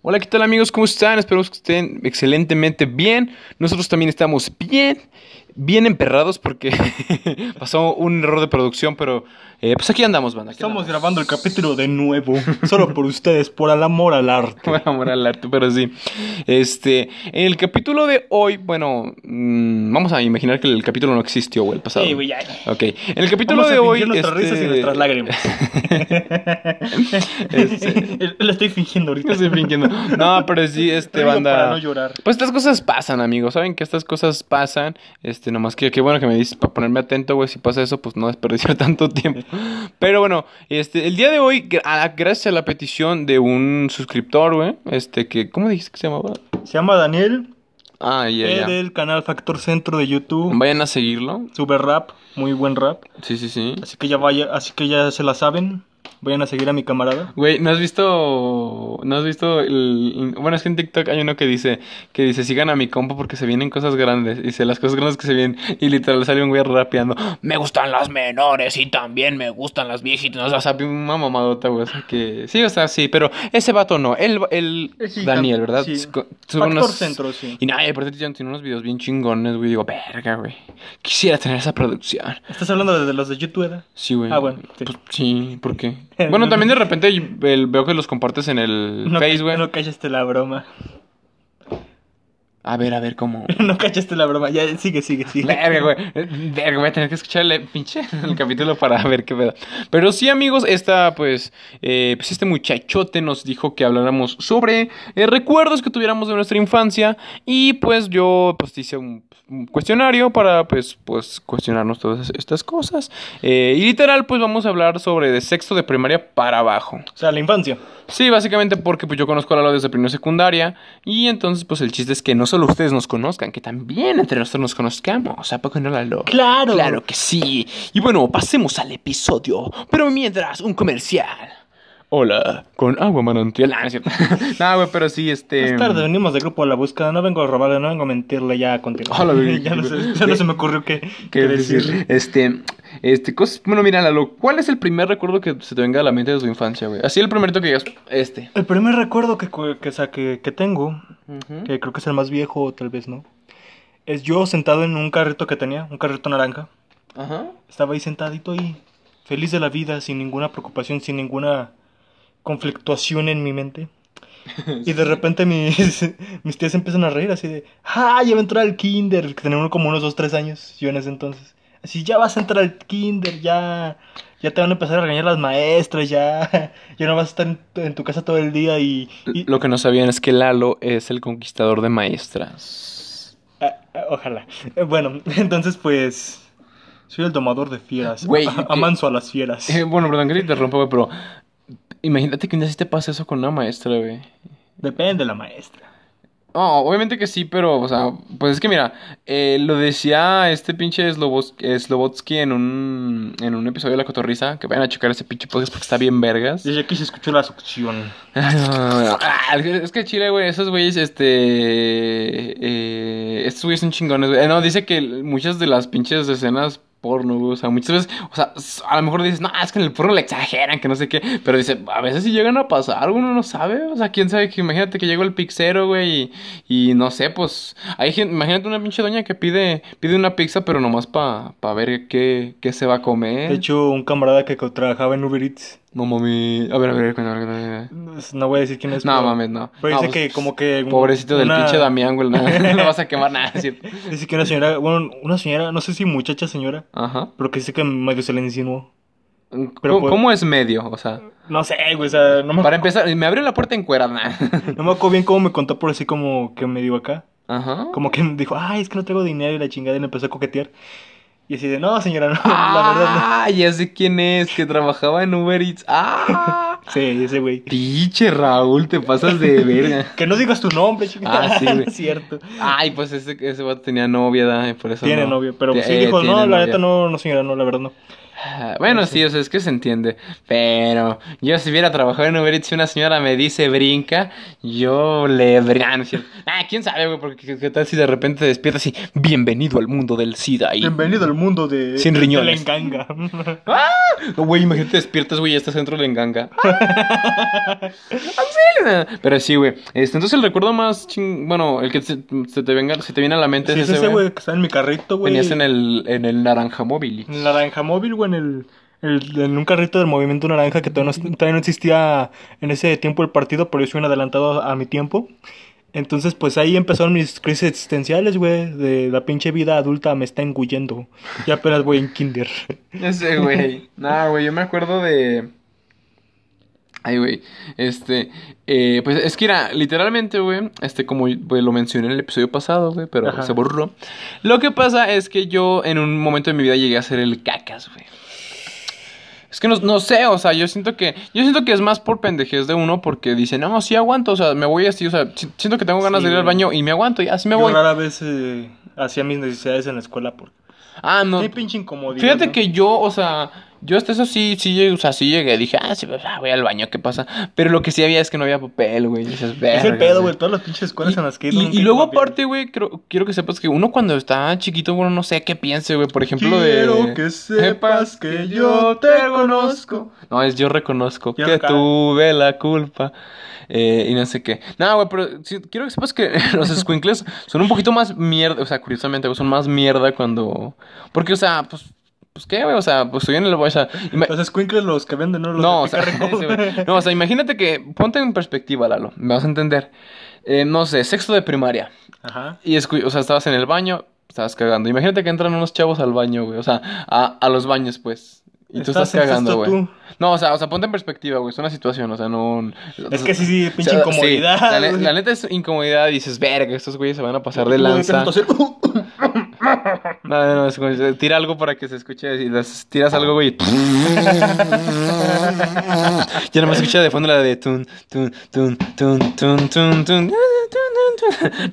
Hola, ¿qué tal amigos? ¿Cómo están? Esperamos que estén excelentemente bien. Nosotros también estamos bien, bien emperrados porque pasó un error de producción, pero eh, pues aquí andamos, banda. aquí Estamos andamos. grabando el capítulo de nuevo, solo por ustedes, por el amor al arte. Por amor al arte, pero sí. Este, en el capítulo de hoy, bueno, mm, vamos a imaginar que el capítulo no existió, o el pasado. Sí, güey, ya. Ok, en el capítulo Vamos de a hoy. nuestras risas y este, nuestras lágrimas. Este- Lo estoy fingiendo ahorita. Estoy fingiendo. No, pero sí, este, banda. para no llorar. Pues estas cosas pasan, amigos. Saben que estas cosas pasan. Este, nomás que qué bueno que me dices para ponerme atento, güey. Si pasa eso, pues no desperdiciar tanto tiempo. Pero bueno, este, el día de hoy, gra- a- gracias a la petición de un suscriptor, güey. Este, que, ¿cómo dijiste que se llamaba? Se llama Daniel, Ah, ya, ya. del canal Factor Centro de YouTube. Vayan a seguirlo. Sube rap, muy buen rap. Sí, sí, sí. Así que ya vaya, así que ya se la saben. Vayan a seguir a mi camarada. Güey, ¿no has visto, no has visto el, bueno, es que en TikTok hay uno que dice, que dice, sigan a mi compa porque se vienen cosas grandes, dice, las cosas grandes que se vienen, y literal sale un güey rapeando, me gustan las menores y también me gustan las viejitas, o sea, una mamadota, güey, o sea, que, sí, o sea, sí, pero ese vato no, el, el, Eh, sí, Daniel, ¿verdad? sí. Sube Factor unos- Centro, sí. Y nada, y aparte tiene unos videos bien chingones, güey, digo, verga, güey, quisiera tener esa producción. ¿Estás hablando de los de YouTube, ¿verdad? Sí, güey. Ah, bueno, sí. Pues, sí, ¿por qué? Bueno, también de repente veo que los compartes en el No, Face, güey. no cachaste la broma. A ver, a ver cómo. No cachaste la broma. Ya, sigue, sigue, sigue. Verga, güey. Verga, voy a tener que escucharle pinche el capítulo para ver qué pedo. Pero sí, amigos, esta, pues, eh, pues este muchachote nos dijo que habláramos sobre eh, recuerdos que tuviéramos de nuestra infancia. Y pues yo, pues, hice un, un cuestionario para, pues, pues, cuestionarnos todas estas cosas. Eh, y literal, pues, vamos a hablar sobre de sexto de primaria para abajo. O sea, la infancia. Sí, básicamente porque pues yo conozco a Lalo desde primero secundaria y entonces pues el chiste es que no solo ustedes nos conozcan, que también entre nosotros nos conozcamos, ¿a poco no Lalo? Claro. Claro que sí. Y bueno, pasemos al episodio, pero mientras un comercial. Hola, con agua manantial. Ah, no es cierto. no, güey, pero sí, este... Más tarde venimos del grupo a la búsqueda. No vengo a robarle, no vengo a mentirle ya continuación. Hola, güey. ya, no se, ya no se me ocurrió qué, ¿Qué qué decir? decir. Este, este, cosas, bueno, mira, Lalo, ¿cuál es el primer recuerdo que se te venga a la mente de tu infancia, güey? Así el primerito que digas, este. El primer recuerdo que, que, o sea, que, que tengo, que creo que es el más viejo, tal vez no, es yo sentado en un carrito que tenía, un carrito naranja. Ajá. Estaba ahí sentadito y feliz de la vida, sin ninguna preocupación, sin ninguna conflictuación en mi mente. Y de repente mis, mis tías empiezan a reír así de, ¡ah, ya va a entrar al kinder! Que tenía uno como unos 2, 3 años, yo en ese entonces. Así, ya vas a entrar al kinder, ya, ya te van a empezar a regañar las maestras, ya, ya no vas a estar en, tu- en tu casa todo el día y... y- Lo que no sabían es que Lalo es el conquistador de maestras. Ah, ah, ojalá. Eh, Bueno, entonces pues... Soy el domador de fieras. Güey, a- que- amanso a las fieras. Eh, bueno, perdón que te interrumpa, güey, pero imagínate que un día sí te pasa eso con una maestra, güey. Depende de la maestra. No, obviamente que sí, pero, o sea, pues es que mira, eh, lo decía este pinche Slobos- Slobotsky en un, en un episodio de La Cotorrisa, que vayan a checar ese pinche podcast porque está bien vergas. Desde aquí se escuchó la succión. Ah, es que Chile, güey, esos güeyes, este. Eh, estos güeyes son chingones, güey. Eh, No, dice que muchas de las pinches escenas porno, güey, o sea, muchas veces, o sea, a lo mejor dices, no, es que en el porno le exageran, que no sé qué, pero dice, a veces sí llegan a pasar, uno no sabe, o sea, quién sabe que imagínate que llegó el pixero, güey, y, no sé, pues, hay gente, imagínate una pinche doña que pide, pide una pizza, pero nomás para pa ver qué, qué se va a comer. De hecho, un camarada que trabajaba en Uber Eats. No mami, a ver, a ver, cuéntame, cuéntame. No voy a decir quién es. No pero- mames, no. Pero No, dice pues, que como que... Pobrecito del pinche Damián, güey. No, no lo vas a quemar nada, cierto. Dice que una señora, bueno, una señora, no sé si muchacha señora, Ajá. pero que dice que medio se le insinuó. ¿Cómo, pues- cómo es medio? O sea, No sé, güey, o sea, no me, para empezar, me abrió la puerta en cuerda. no me acuerdo bien cómo me contó por así como que me dijo acá. Ajá. Como que dijo, ay, es que no tengo dinero y la chingada y me empezó a coquetear. Y así de, no, señora, no, la verdad no. Ah, ya sé quién es, que trabajaba en Uber Eats. Ah. Sí, ese güey. Pinche Raúl, te pasas de verga. Que no digas tu nombre, chico. Ah, sí, güey. es cierto. Ay, pues ese, ese vato tenía novia, por eso Tiene no. novio, pero sí eh, dijo, no, la novia. neta no, no, señora, no, la verdad no. Ah, Bueno, sí, o sea, es que se entiende. Pero yo si hubiera trabajado en Uber Eats y una señora me dice brinca, yo le brinca. Ah. Ah, quién sabe, güey, porque qué, tal si de repente te despiertas y bienvenido al mundo del SIDA y... Bienvenido al mundo de, Sin riñones. de la enganga. ¡Ah! Güey, imagínate despiertas, güey, y estás dentro de la enganga. ¡Auxilio! Pero sí, güey. Este, entonces el recuerdo más ching... Bueno, el que se, se te venga, se te viene a la mente Sí, es es ese, güey. que está en mi carrito, güey. Venías en el, en el naranja móvil. Naranja móvil, güey, en el, en un carrito del movimiento naranja que todavía no, todavía no existía en ese tiempo el partido, pero yo soy un adelantado a, mi tiempo. Entonces, pues ahí empezaron mis crisis existenciales, güey, de la pinche vida adulta me está engullendo. Ya apenas voy en kinder. Ese, güey. Nah, güey, yo me acuerdo de. Ay, güey. Este. eh, pues es que era, literalmente, güey. Este, como pues, lo mencioné en el episodio pasado, güey, pero Ajá. se borró. Lo que pasa es que yo en un momento de mi vida llegué a ser el cacas, güey. Es que no, no sé, o sea, yo siento que. Yo siento que es más por pendejez de uno porque dice, no, sí aguanto, o sea, me voy así, o sea, si- siento que tengo ganas Sí, de ir al baño y me aguanto y así me yo voy. rara vez eh, hacía mis necesidades en la escuela porque... Ah, no. Hay pinche incomodidad. Fíjate ¿no? que yo, o sea, yo hasta eso sí, sí llegué, o sea, sí llegué, dije, ah, sí, pues, ah, voy al baño, ¿qué pasa? Pero lo que sí había es que no había papel, güey, y dices, Es el "Verga, pedo, güey, todas las pinches escuelas en las que Y, y luego papel. aparte, güey, creo- quiero que sepas que uno cuando está chiquito, bueno, no sé qué piense, güey, por ejemplo Quiero de... que sepas que yo te conozco. No, es yo reconozco Yo que tuve la culpa. eh, y no sé qué. No, güey, pero sí, quiero que sepas que los squinkles son un poquito más mierda. O sea, curiosamente, güey, son más mierda cuando. Porque, o sea, pues. Pues qué, güey, o sea, pues el. O sea, Los squinkles los que venden, ¿no? Los no, o sea, ese, no, o sea, imagínate que. Ponte en perspectiva, Lalo. Me vas a entender. Eh, no sé, sexto de primaria. Ajá. Y, o sea, estabas en el baño, estabas cagando. Imagínate que entran unos chavos al baño, güey. O sea, a, a los baños, pues. Y tú estás cagando, güey. No, o sea, o sea, ponte en perspectiva, güey. Es una situación, o sea, no. Es que sí, sí, pinche o sea, incomodidad. sí, la, ne- la neta es incomodidad. y Dices, verga, estos güeyes se van a pasar de lanza. No, no, no, es como, tira algo para que se escuche. Y las- tiras algo, güey. ya no me escucha de fondo la de tun, tun, tun, tun, tun, tun, tun.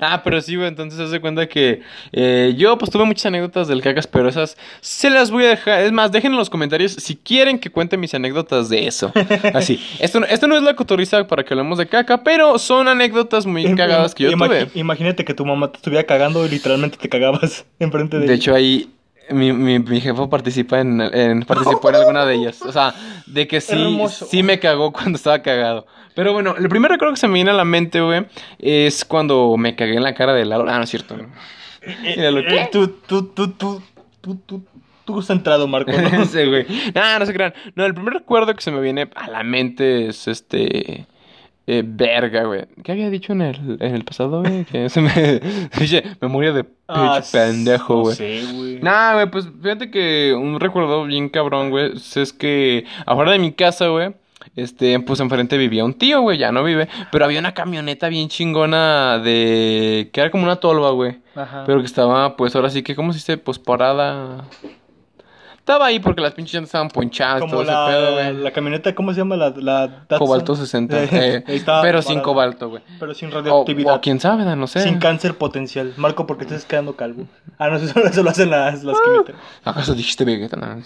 Ah, pero sí, güey, entonces se hace cuenta que eh, yo pues tuve muchas anécdotas del cacas, pero esas se las voy a dejar. Es más, dejen en los comentarios si quieren que cuente mis anécdotas de eso. Así, esto, no- esto no es la cotorriza para que hablemos de caca, pero son anécdotas muy cagadas que yo Ima- tuve. Imagínate que tu mamá te estuviera cagando y literalmente te cagabas enfrente de hecho, ahí mi, mi, mi jefe participa en, en- participó en alguna de ellas. O sea, de que sí, Hermoso. sí me cagó cuando estaba cagado. Pero bueno, el primer recuerdo que se me viene a la mente, güey, es cuando me cagué en la cara de Lalo. Ah, no es cierto. güey. Míralo, ¿qué? Eh, Tú, tú, tú, tú, tú, tú, tú has entrado, Marco. ¿no? Sí, güey. No, no se crean. No, el primer recuerdo que se me viene a la mente es este. Eh, verga, güey. ¿Qué había dicho en el, en el pasado, güey? Que se me. Dice, memoria de Ah, pendejo, no güey. sé, güey. Nah, güey, pues fíjate que un recuerdo bien cabrón, güey, es que afuera de mi casa, güey, este, pues enfrente vivía un tío, güey, ya no vive, pero había una camioneta bien chingona de, que era como una tolva, güey, Ajá. pero que estaba, pues ahora sí que, ¿cómo se dice? Pues parada. Estaba ahí porque las pinches llantas estaban ponchadas, todo Como ese pedo, la, güey. la camioneta, ¿cómo se llama? La, la Datsun. Cobalto 60, eh, estaba pero sin cobalto, güey. Pero sin radioactividad. o quién sabe, no sé. Sin cáncer potencial. Marco, ¿por qué te estás quedando calvo? Ah, no, eso, eso lo hacen las, las quimioteras. ¿Acaso dijiste Vegeta? No.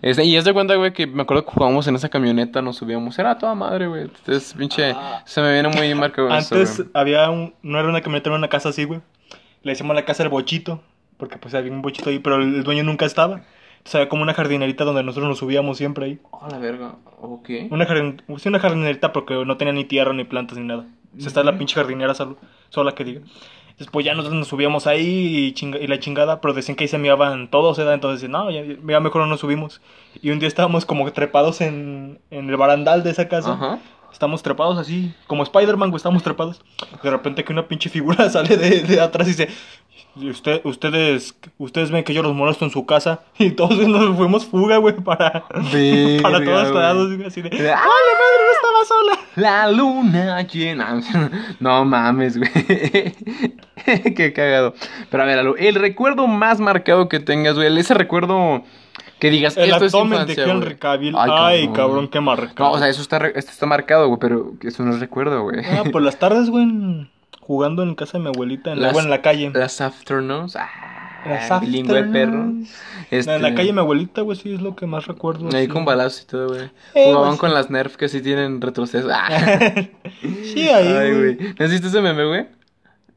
Este, y es de cuenta, güey, que me acuerdo que jugábamos en esa camioneta, nos subíamos. Era toda madre, güey. Entonces, pinche. Ah. se me viene muy marcado Antes había un... No era una camioneta, era una casa así, güey. Le decíamos la casa del bochito. Porque pues había un bochito ahí, pero el dueño nunca estaba. Entonces había como una jardinerita donde nosotros nos subíamos siempre ahí. Oh, la verga. Ok. Una, jardin... sí, una jardinerita porque no tenía ni tierra, ni plantas, ni nada. O sea, está la pinche jardinera solo, sola que diga. Después ya nosotros nos subíamos ahí y, chinga- y la chingada, pero decían que ahí se meaban todos, ¿verdad? Entonces, no, ya, ya mejor no nos subimos. Y un día estábamos como trepados en, en el barandal de esa casa. Ajá. Estamos trepados así, como Spider-Man, güey, estamos trepados. De repente que una pinche figura sale de, de atrás y dice, "Y usted, ustedes, ustedes ven que yo los molesto en su casa. Y todos nos fuimos fuga, güey, para, Verga, para todos lados, así de, ¡ay, la madre, no estaba sola! La luna llena. No mames, güey. Qué cagado. Pero a ver, el recuerdo más marcado que tengas, güey. Ese recuerdo que digas, El esto es infancia, de. Henry Cavill. Ay, cabrón, qué marcado. No, o sea, eso está, re- esto está marcado, güey, pero eso no es recuerdo, güey. Ah, por las tardes, güey, jugando en casa de mi abuelita, en la, Las- bueno, en la calle. Las afternoons. Ah. Las Ah, bilingüe perro. afternoons. Este, En la calle mi abuelita, güey, sí es lo que más recuerdo. Ahí así. con balazos y todo, güey. Eh, Jugaban pues, con las Nerf que sí tienen retroceso. Ah. Sí, ahí, Ay, güey. güey. ¿No has visto ese meme, güey?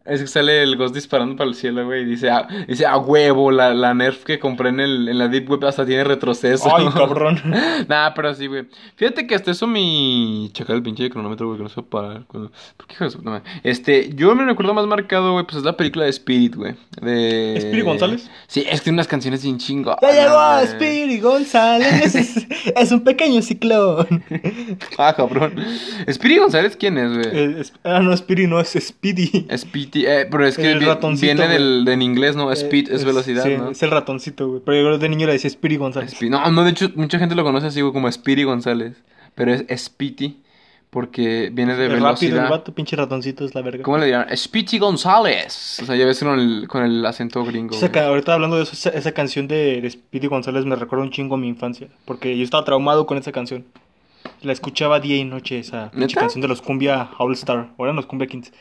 Es que sale el Ghost disparando para el cielo, güey. Y dice, ah, dice, a huevo, la, la Nerf que compré en, el, en la Deep Web hasta tiene retroceso. Ay, cabrón. nah, pero sí, güey. Fíjate que hasta eso mi. Checar el pinche cronómetro, güey, que no se para. Cuando... ¿Por qué hijo de su puta madre? Este, yo me recuerdo más marcado, güey, pues es la película de Spirit, güey. De. ¿Spirit González? Sí, es que tiene unas canciones bien chingo. Ya llegó Spirit González. Es, es un pequeño ciclón. Ah, cabrón. Spirit González, ¿quién es, güey? Eh, ah, no, Spirit no, es Speedy. Speedy, eh, pero es que El vi- ratoncito, viene del, de en inglés, ¿no? Speed Eh, es velocidad, sí, ¿no? Es el ratoncito, güey. Pero yo de niño le decía Spirit González. Speed- No, no, de hecho, mucha gente lo conoce así, güey, como Speedy González. Pero es Speedy porque viene de El rápido, el velocidad. vato, pinche ratoncito es la verga. ¿Cómo le dirán? Speedy González. O sea, ya ves con el, con el acento gringo. Esa ahorita hablando de eso, esa, esa canción de, de Speedy González me recuerda un chingo a mi infancia. Porque yo estaba traumado con esa canción. La escuchaba día y noche, esa pinche canción de los Cumbia All Star. Ahora los Cumbia Kings.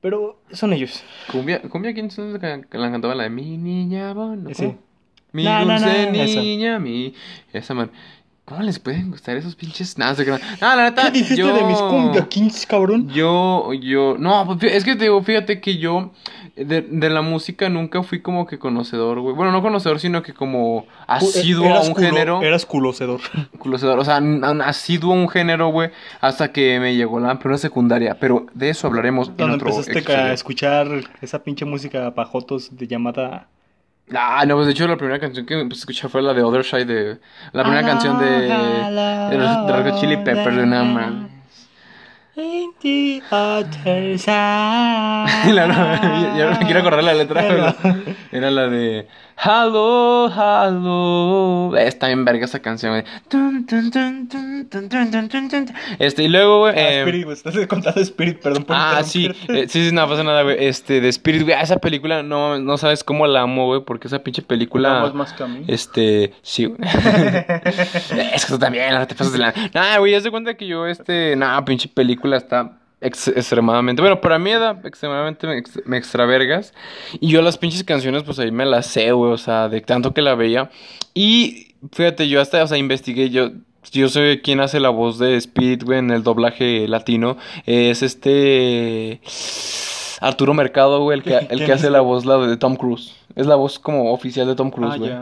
Pero son ellos. Cumbia, cumbia, ¿quién es la que la cantaba? La de mi niña bonita. Sí. Mi dulce niña, mi. Esa man. ¿Cómo les pueden gustar esos pinches? Nada, se crean. No, la neta. ¿Qué dijiste yo... de mis Cumbia Kings, cabrón? Yo, yo, no, pues, es que te digo, fíjate que yo de, de la música nunca fui como que conocedor, güey. Bueno, no conocedor, sino que como asiduo a un culo- género. Eras culocedor. Conocedor, o sea, asiduo a un género, güey, hasta que me llegó la primera secundaria. Pero de eso hablaremos en Cuando otro empezaste a escuchar esa pinche música pajotos de llamada... Ah, no, pues de hecho la primera canción que escuchar fue la de Other Side de... La primera canción de... De los de Chili Peppers, de nada más. In the other side. La- no, ya no me quiero acordar la letra. Pero Era la de Hello, hello. Eh, está bien verga esa canción, güey. Este, y luego, güey. Ah, eh... Spirit, güey. Estás contando Spirit, perdón por Ah, sí. Eh, sí, sí, no pasa nada, güey. Este, de Spirit, güey. Esa película, no no sabes cómo la amo, güey. Porque esa pinche película. Más más que a mí. Este, sí, güey. es que tú también, ahora te pasas de la. Nah, güey, ya se cuenta que yo, este. Nah, pinche película está ex- extremadamente. Bueno, para mí era extremadamente me, ex- me extravergas. Y yo las pinches canciones, pues ahí me las sé, güey, o sea, de tanto que la veía. Y fíjate, yo hasta, o sea, investigué, yo. Yo sé quién hace la voz de Spirit, güey, en el doblaje latino. Es este. Arturo Mercado, güey, el que, el ¿Quién que hace la voz la de Tom Cruise. Es la voz como oficial de Tom Cruise, Ah, güey.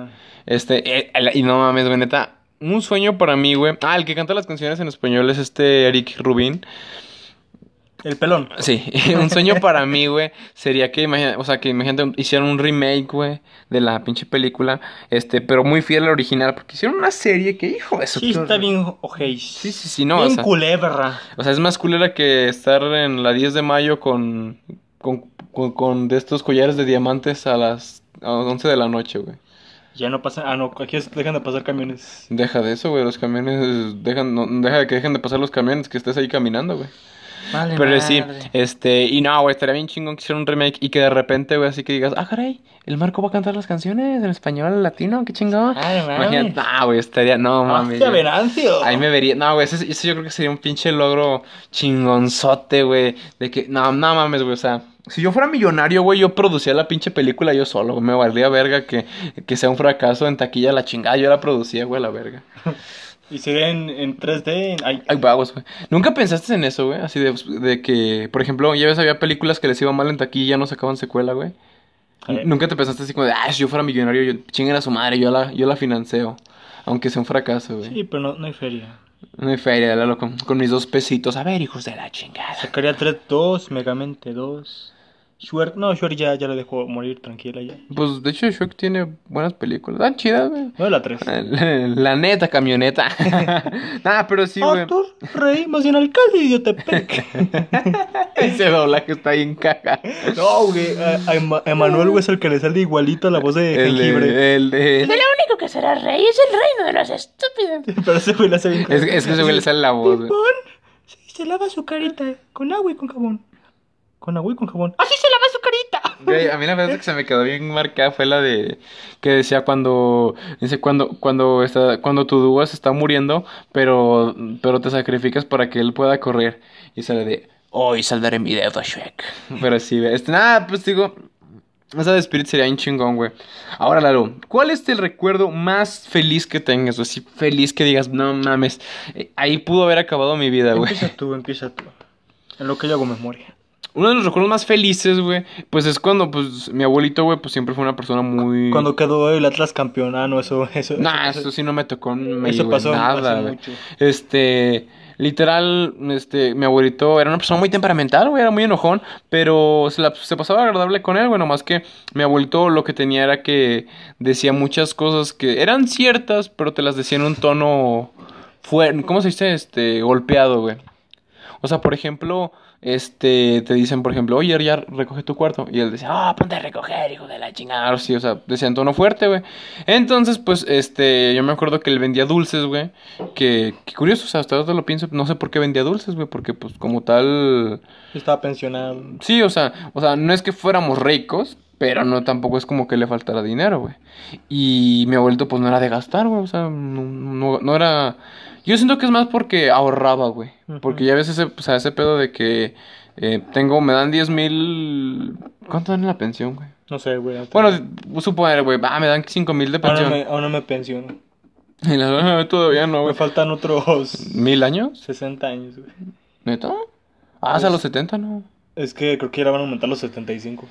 Este, eh, el- y no mames, güey, neta. Un sueño para mí, güey. Ah, el que canta las canciones en español es este Eric Rubin. El pelón. Sí, un sueño para mí, güey, sería que, imagina, o sea, que imagínate, hicieran un remake, güey, de la pinche película, este, pero muy fiel al original, porque hicieron una serie que, hijo de su Sí, está bien ojéis. Sí, sí, sí, no, o bien sea, culebra. o sea, es más culera que estar en la 10 de mayo con, con, con, con de estos collares de diamantes a las a 11 de la noche, güey. Ya no pasa. Ah, no, aquí es- dejan de pasar camiones. Deja de eso, güey, los camiones, dejan, no, deja de que dejen de pasar los camiones, que estés ahí caminando, güey. Vale, Pero sí, este, y no, güey, estaría bien chingón que hicieran un remake y que de repente, güey, así que digas, ah, caray, el Marco va a cantar las canciones en español, latino, qué chingón. Ay, mames. Imagínate, no, güey, estaría, no, mami. Hostia, Venancio. Ahí me vería, no, güey, ese, ese yo creo que sería un pinche logro chingonzote, güey, de que, no, no mames, güey, o sea, si yo fuera millonario, güey, yo producía la pinche película yo solo, güey, me valía verga que, que sea un fracaso en taquilla la chingada, yo la producía, güey, la verga. Y sería en, en 3D. en- ay, Ay, vagos, güey. ¿Nunca pensaste en eso, güey? Así de, de que, por ejemplo, ya ves, había películas que les iba mal en taquilla y ya no sacaban secuela, güey. ¿Nunca te pensaste así como de, ah, si yo fuera millonario, yo chinguen a su madre, yo la, yo la financeo? Aunque sea un fracaso, güey. sí, pero no, no hay feria. No hay feria, Lalo, con, con mis dos pesitos. A ver, hijos de la chingada. Sacaría 3, 2, Megamente 2. Shrek, no, Shrek ya, ya la dejó morir tranquila ya. Pues, de hecho, Shrek tiene buenas películas. Tan chidas, güey. No, la 3. La, la neta camioneta. nah, pero sí, güey. Arthur, rey, más bien alcalde de Idiotepec. Ese doblaje está bien caga. no, güey, a, a Ema- Emanuel, güey, es el que le sale igualito a la voz de El jengibre. de, el de... De lo único que será rey es el reino de los estúpidos. Pero ese güey le hace bien. Es, es que ese güey le sale la voz, güey. Se lava su carita con agua y con jabón. Con agua y con jabón. ¡Así se lava su carita! Güey, a mí la verdad que se me quedó bien marcada fue la de que decía cuando dice cuando cuando está cuando tu dúo se está muriendo, pero pero te sacrificas para que él pueda correr y sale de hoy saldré mi dedo Shrek. Pero sí, este nada, pues digo Esa de Spirit sería un chingón, güey. Ahora, Lalo, ¿cuál es el recuerdo más feliz que tengas? O así feliz que digas, no mames, eh, ahí pudo haber acabado mi vida, güey. Empieza tú, empieza tú. En lo que yo hago memoria. Uno de los recuerdos más felices, güey, pues es cuando, pues, mi abuelito, güey, pues siempre fue una persona muy... Cuando quedó el Atlas campeón, ah, no, eso, eso. Nah, eso, eso sí no me tocó me eso pasó, nada, güey. mucho. Este, literal, este, mi abuelito era una persona muy temperamental, güey, era muy enojón, pero se, la- se pasaba agradable con él, güey, nomás que mi abuelito lo que tenía era que decía muchas cosas que eran ciertas, pero te las decía en un tono fuerte, ¿cómo se dice? Este, golpeado, güey. O sea, por ejemplo, este, te dicen, por ejemplo, oye, ya recoge tu cuarto. Y él decía, ah, ponte a recoger, hijo de la chingada. Sí, o sea, decía en tono fuerte, güey. Entonces, pues, este, yo me acuerdo que él vendía dulces, güey. Que, que curioso, o sea, hasta ahora lo pienso, no sé por qué vendía dulces, güey. Porque, pues, como tal, Estaba pensionado. Sí, o sea, o sea, no es que fuéramos ricos, pero no tampoco es como que le faltara dinero, güey. Y mi abuelito pues no era de gastar, güey, o sea, no, no, no era... Yo siento que es más porque ahorraba, güey. Porque ya ves ese, o sea, ese pedo de que eh, tengo, me dan 10 mil... ¿Cuánto dan en la pensión, güey? No sé, güey. Bueno, suponer, güey, ah, me dan 5 mil de ahora pensión. me, ahora me pensiono. Y la- "Ah, todavía no, Me güey. faltan otros ¿Mil años? 60 años, güey. ¿Neta? Ah, hasta los 70, ¿no? Es que creo que ya van a aumentar los 75.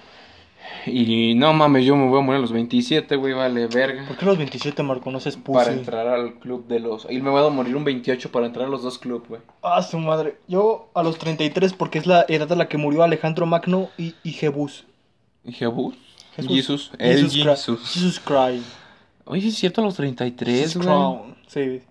Y no mames, yo me voy a morir a los 27, güey, vale, verga. ¿Por qué los 27, Marco? No seas para pussy. entrar al club de los. Y me voy a morir un 28 para entrar a los dos clubes, güey. Ah, su madre. Yo a los 33 porque es la edad a la que murió Alejandro Magno y, y Jebus. ¿Y Jebus? Jesús. Jesús. El. Jesús. Christ. Oye, es cierto, a los 33, Jesus güey. Sí.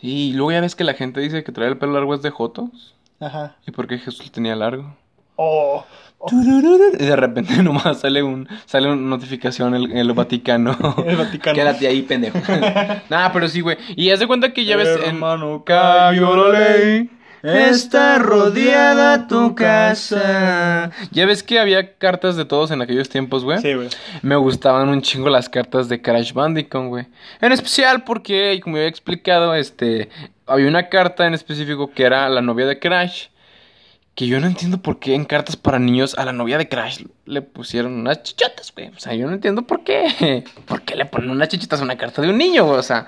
Sí, y luego ya ves que la gente dice que traer el pelo largo es de Jotos. Ajá. ¿Y por qué Jesús tenía largo? Oh. Y de repente nomás sale un sale una notificación en el, el Vaticano. El Vaticano. Quédate ahí, pendejo. Nah, pero sí, güey. Y haz de cuenta que ya ves en... Hermano, Cayó la ley. Está rodeada tu casa. Ya ves que había cartas de todos en aquellos tiempos, güey. Sí, güey. Me gustaban un chingo las cartas de Crash Bandicoot, güey. En especial porque, como había explicado, este, había una carta en específico que era la novia de Crash. Que yo no entiendo por qué en cartas para niños a la novia de Crash le pusieron unas chichotas, güey. O sea, yo no entiendo por qué. ¿Por qué le ponen unas chichitas a una carta de un niño, güey? O sea,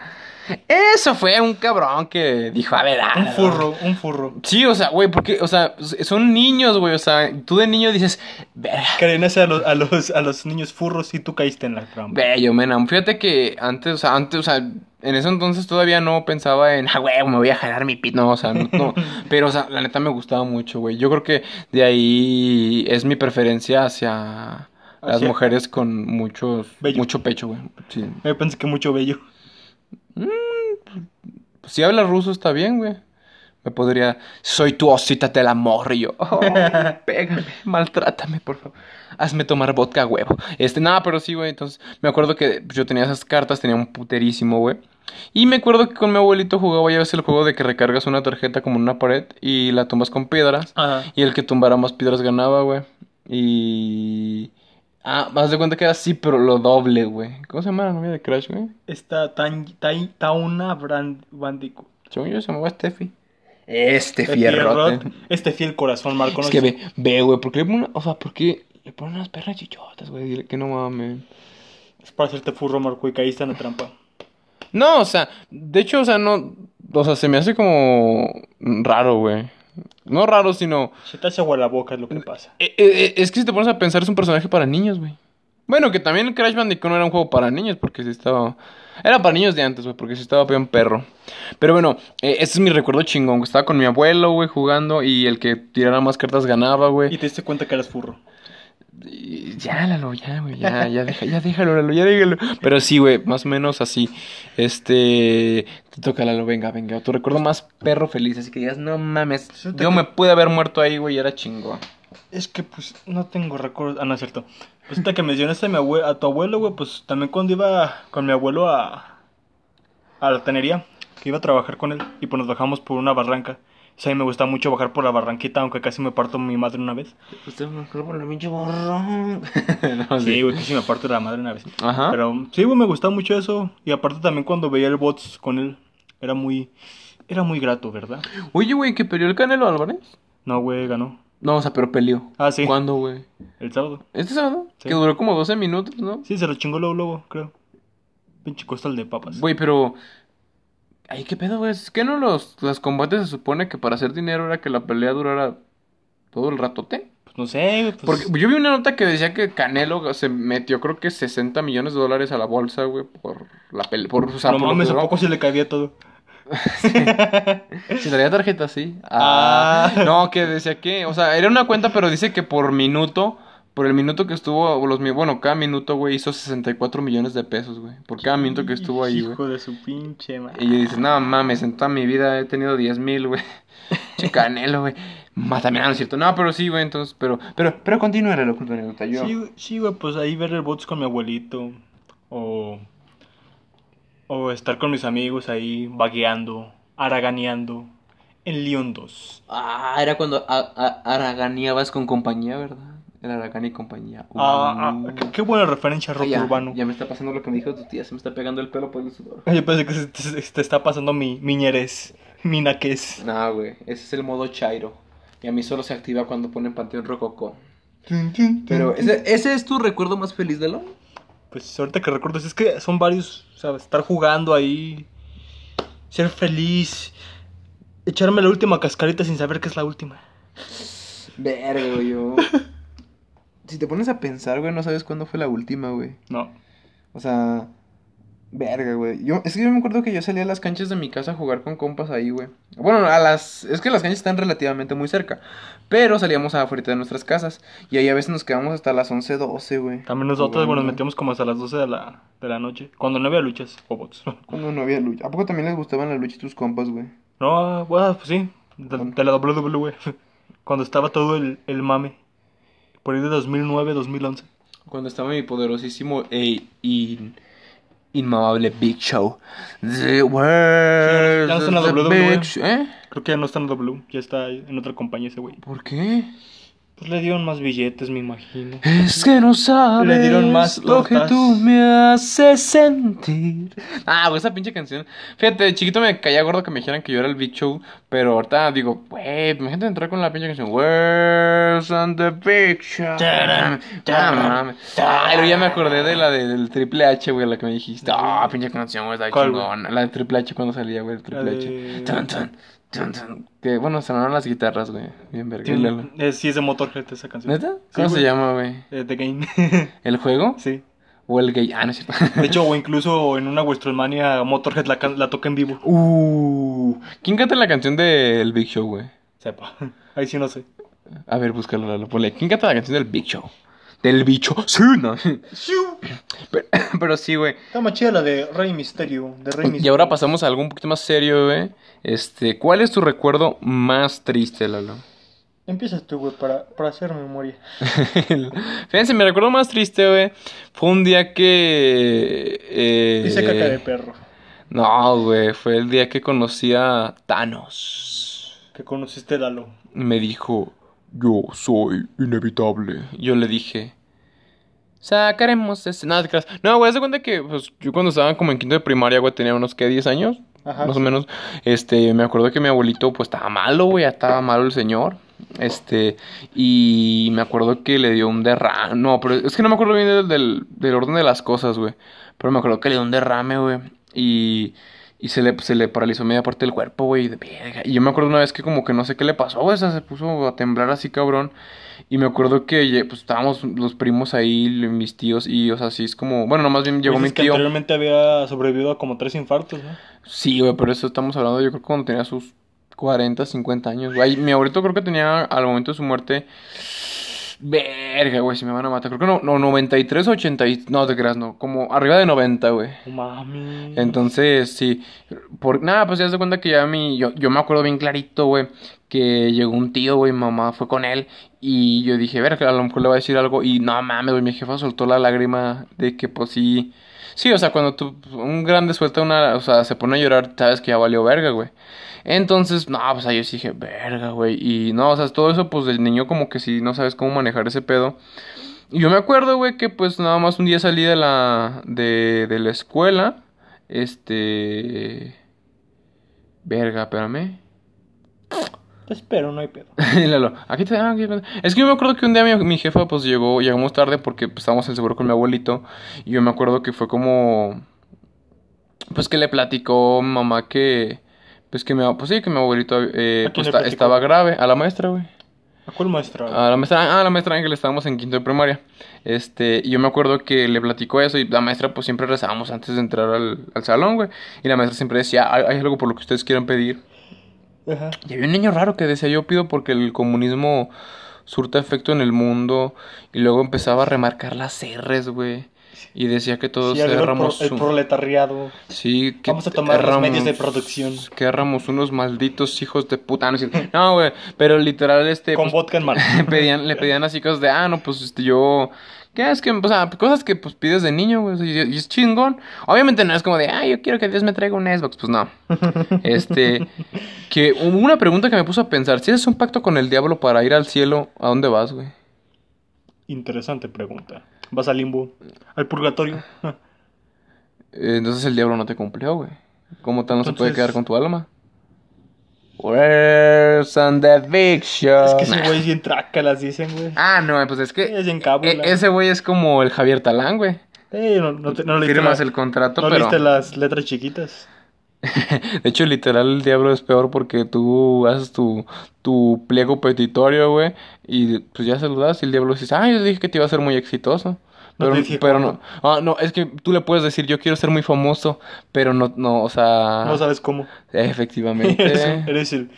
eso fue un cabrón que dijo, a ver, ah, Un furro, un furro. Sí, o sea, güey, porque, o sea, son niños, güey. O sea, tú de niño dices, verga. Hacer a los, a los, a los niños furros y tú caíste en la trampa. Bello, mena. Fíjate que antes, o sea, antes, o sea, en ese entonces todavía no pensaba en, ah, güey, me voy a jalar mi pit. No, o sea, no, no. Pero, o sea, la neta me gustaba mucho, güey. Yo creo que de ahí es mi preferencia hacia las mujeres con muchos, Bello. mucho pecho, güey. Sí. Yo pensé que mucho bello. Pues, si hablas ruso está bien, güey. Me podría, soy tu osita del amor. Y yo, oh, pégame, maltrátame, por favor. Hazme tomar vodka, huevo. Este, nada, pero sí, güey. Entonces, me acuerdo que yo tenía esas cartas, tenía un puterísimo, güey. Y me acuerdo que con mi abuelito jugaba ya ves el juego de que recargas una tarjeta como en una pared y la tumbas con piedras. Ajá. Y el que tumbara más piedras ganaba, güey. Y. Ah, más de cuenta que era así, pero lo doble, güey. ¿Cómo se llama la novia de Crash, güey? Está tan, tan, Tauna Brand Bandicoot. Según yo se llamaba Steffi. Este fierrote. fierrot, Este fiel corazón, Marco. Es que ve, ve, güey, ¿por qué le ponen, una- o sea, por qué le ponen unas perras chichotas, güey? Dile que no mames. Es para hacerte furro, Marco, y caíste en la trampa. No, o sea, de hecho, o sea, no, o sea, se me hace como raro, güey. No raro, sino, Se te hace agua la boca, es lo que pasa. eh, eh, es que si te pones a pensar es un personaje para niños, güey. Bueno, que también Crash Bandicoot no era un juego para niños, porque sí estaba... Era para niños de antes, güey, porque sí estaba bien perro. Pero bueno, eh, ese es mi recuerdo chingón. Estaba con mi abuelo, güey, jugando, y el que tirara más cartas ganaba, güey. Y te diste cuenta que eras furro. Ya, Lalo, ya, güey, ya, ya, deja, ya déjalo, Lalo, ya déjalo. Pero sí, güey, más o menos así. Este, te toca, Lalo, venga, venga. Tu recuerdo más perro feliz, así que digas, no mames, yo me pude haber muerto ahí, güey, y era chingón. Es que, pues, no tengo recuerdos. Ah, no es cierto. Pues, que mencionaste a, mi abue- a tu abuelo, güey, pues también cuando iba con mi abuelo a, a la tenería, que iba a trabajar con él, y pues nos bajamos por una barranca. O sea, a mí me gusta mucho bajar por la barranquita, aunque casi me parto mi madre una vez. Usted me acuerdo por la pinche borrón. no, Sí, güey, casi me parto la madre una vez. Ajá. Pero sí, güey, me gustaba mucho eso. Y aparte también cuando veía el bots con él, era muy, era muy grato, ¿verdad? Oye, güey, ¿que perdió el Canelo Álvarez? No, güey, ganó. No, o sea, pero peleó. Ah, sí. ¿Cuándo, güey? El sábado. ¿Este sábado? Sí. Que duró como 12 minutos, ¿no? Sí, se lo chingó luego, luego, creo. Pinche costal de papas. Güey, pero... Ay, ¿qué pedo, güey? ¿Es que no los, los combates se supone que para hacer dinero era que la pelea durara todo el ratote? Pues no sé, güey, pues... Porque yo vi una nota que decía que Canelo se metió creo que 60 millones de dólares a la bolsa, güey, por la pelea, por, o sea, no por mames, ¿a poco se le caía todo? Si traía tarjeta, sí. Ah, Ah. No, que decía que, o sea, era una cuenta, pero dice que por minuto, por el minuto que estuvo, o los, mi- bueno, cada minuto, güey, hizo 64 millones de pesos, güey, por cada minuto que estuvo ahí, güey. Hijo de su pinche madre. Y dice, no mames, en toda mi vida he tenido 10 mil, güey. Che canelo, güey. Más también, no es cierto. No, pero sí, güey, entonces, pero, pero, pero continúa la tu anécdota, yo. Sí, güey, sí, güey, pues ahí ver el bots con mi abuelito. O. O estar con mis amigos ahí vagueando, haraganeando. En León 2. Ah, era cuando a- a- haraganeabas con compañía, ¿verdad? El Aragán y compañía. Ah, Uh. ah, qué, qué buena referencia rock ya, urbano. ya me está pasando lo que me dijo tu tía, se me está pegando el pelo por el sudor. Oye, parece que se te, está pasando mi miñeres, mi naques. No, güey, ese es el modo Chairo. Y a mí solo se activa cuando ponen Panteón Rococó. Pero, ¿ese, ¿ese es tu recuerdo más feliz de lo? Pues ahorita que recuerdo, es que son varios, ¿sabes? Estar jugando ahí, ser feliz, echarme la última cascarita sin saber que es la última. Verga, yo... Si te pones a pensar, güey, no sabes cuándo fue la última, güey. No. O sea, verga, güey. Yo, es que yo me acuerdo que yo salía a las canchas de mi casa a jugar con compas ahí, güey. Bueno, a las, es que las canchas están relativamente muy cerca. Pero salíamos afuera de nuestras casas. Y ahí a veces nos quedamos hasta las 11, 12, güey. También nosotros, bueno, nos metíamos como hasta las 12 de la, de la noche, cuando no había luchas o bots. Cuando no había lucha. ¿A poco también les gustaban las luchas tus compas, güey? No, bueno, pues sí, de, de la WWE, cuando estaba todo el, el mame, por ahí de 2009, 2011. Cuando estaba mi poderosísimo e in, inmamable Big Show. The world Ya no está en la Show. ¿Eh? Creo que ya no está en W, ya está en otra compañía ese güey. ¿Por qué? Pues le dieron más billetes, me imagino. Es que no sabes Le dieron más lo que tú me haces sentir. Ah, güey, esa pinche canción. Fíjate, de chiquito me caía gordo que me dijeran que yo era el Big Show. Pero ahorita digo, güey, imagínate entrar con la pinche canción. Where's on the Big Show? Ay, luego ya me acordé de la de- del Triple H, güey, la que me dijiste. Ah, pinche canción, güey, está chingona. La de Triple H cuando salía, güey, el Triple H. tan, tan. Que bueno, sonaron las guitarras, güey. Bien verga. Eh, sí, es de Motorhead esa canción. ¿Neta? Sí, ¿Cómo se güey. llama, güey? Eh, The Game. ¿El juego? sí. O el gay. Ah, no es cierto. De hecho, o incluso en una Westromania Motorhead la, toca en vivo. Uh, ¿Quién canta la canción del Big Show, güey? Sepa. Ahí sí no sé. A ver, búscalo, ponle. ¿Quién canta la canción del Big Show? Del bicho. Sí, no. Pero, pero sí, güey. Está más chida la de Rey Misterio. De Rey Misterio. Y ahora pasamos a algo un poquito más serio, güey. Este, ¿cuál es tu recuerdo más triste, Lalo? Empiezas tú, güey, para, para hacer memoria. Fíjense, mi recuerdo más triste, güey, fue un día que... Eh, Dice caca de perro. No, güey, fue el día que conocí a Thanos. Que conociste Lalo. Me dijo, yo soy inevitable. Yo le dije, sacaremos ese... Te creas. No, güey, haz de cuenta que pues, yo cuando estaba como en quinto de primaria, güey, tenía unos, ¿qué? 10 años, Ajá. más o menos. Este, me acuerdo que mi abuelito, pues, estaba malo, güey, ya estaba malo el señor. Este, y me acuerdo que le dio un derrame. No, pero es que no me acuerdo bien del, del, del orden de las cosas, güey. Pero me acuerdo que le dio un derrame, güey. Y, y se le, se le paralizó media parte del cuerpo, güey. y yo me acuerdo una vez que como que no sé qué le pasó, güey. O sea, se puso a temblar así, cabrón. Y me acuerdo que pues estábamos los primos ahí, mis tíos. Y, o sea, sí es como... Bueno, no, más bien llegó mi Dices que tío. anteriormente había sobrevivido a como tres infartos, ¿no? Sí, güey, pero eso estamos hablando yo creo que cuando tenía sus 40, 50 años. Güey, mi abuelito creo que tenía al momento de su muerte... Verga, güey, si me van a matar. Creo que no, no 93, 80 y... No, te creas, no. Como arriba de 90, güey. Mami. Entonces, sí. Por nada, pues ya se cuenta que ya mi. Yo, yo me acuerdo bien clarito, güey. Que llegó un tío, güey. Mi mamá fue con él. Y yo dije, ver, que a lo mejor le va a decir algo. Y no mames, güey. Mi jefa soltó la lágrima de que, pues sí. Sí, o sea, cuando tú, un grande suelta una. O sea, se pone a llorar, sabes que ya valió verga, güey. Entonces, no, pues ahí yo sí dije, verga, güey. Y no, o sea, todo eso, pues del niño, como que sí no sabes cómo manejar ese pedo. Y yo me acuerdo, güey, que pues nada más un día salí de la, de, de la escuela. Este... Verga, espérame. Te espero, no hay pedo. Lalo, aquí te ah, aquí te- Es que yo me acuerdo que un día mi, mi jefa pues llegó, llegamos tarde porque pues, estábamos en seguro con mi abuelito. Y yo me acuerdo que fue como. Pues que le platicó mamá que. Pues que mi, pues sí, que mi abuelito eh, ¿A quién pues, estaba grave. A la maestra, güey. ¿A cuál maestra? A la maestra, ah, la maestra Ángel, estábamos en quinto de primaria. Este, y yo me acuerdo que le platicó eso y la maestra pues siempre rezábamos antes de entrar al, al salón, güey. Y la maestra siempre decía, ¿hay, hay algo por lo que ustedes quieran pedir? Ajá. Y había un niño raro que decía, yo pido porque el comunismo surta efecto en el mundo. Y luego empezaba a remarcar las R's, güey. Y decía que todos Sí, arriba el, pro- proletariado. Sí, que Vamos a tomar los éramos- medios de producción. Que éramos unos malditos hijos de puta. Cierto. No, güey, pero literal este... Con pues, vodka en mano. pedían, le pedían así cosas de, ah, no, pues este, yo. ¿Qué es que, o sea, cosas que pues pides de niño, güey, y, y es chingón. Obviamente no es como de, ah, yo quiero que Dios me traiga un Xbox, pues no. Este, que hubo una pregunta que me puso a pensar, si haces un pacto con el diablo para ir al cielo, ¿a dónde vas, güey? Interesante pregunta. ¿Vas al limbo? ¿Al purgatorio? Entonces el diablo no te cumplió, güey. ¿Cómo tal no se puede quedar con tu alma? Where's on that big show? Es que ese güey bien trácalas, dicen, güey. Ah, no, pues es que Es e- ese güey es como el Javier Talán, güey. Eh, no, no, te- no leíste, Firmas la- el contrato, no pero... leíste las letras chiquitas. De hecho, literal, el diablo es peor porque tú haces tu, tu pliego petitorio, güey, y pues ya se lo das y el diablo dice, ah, yo dije que te iba a ser muy exitoso. No Pero, cómo. no, ah, no, es que tú le puedes decir, yo quiero ser muy famoso, pero no, no, o sea, No sabes cómo. efectivamente. Eres, eres el,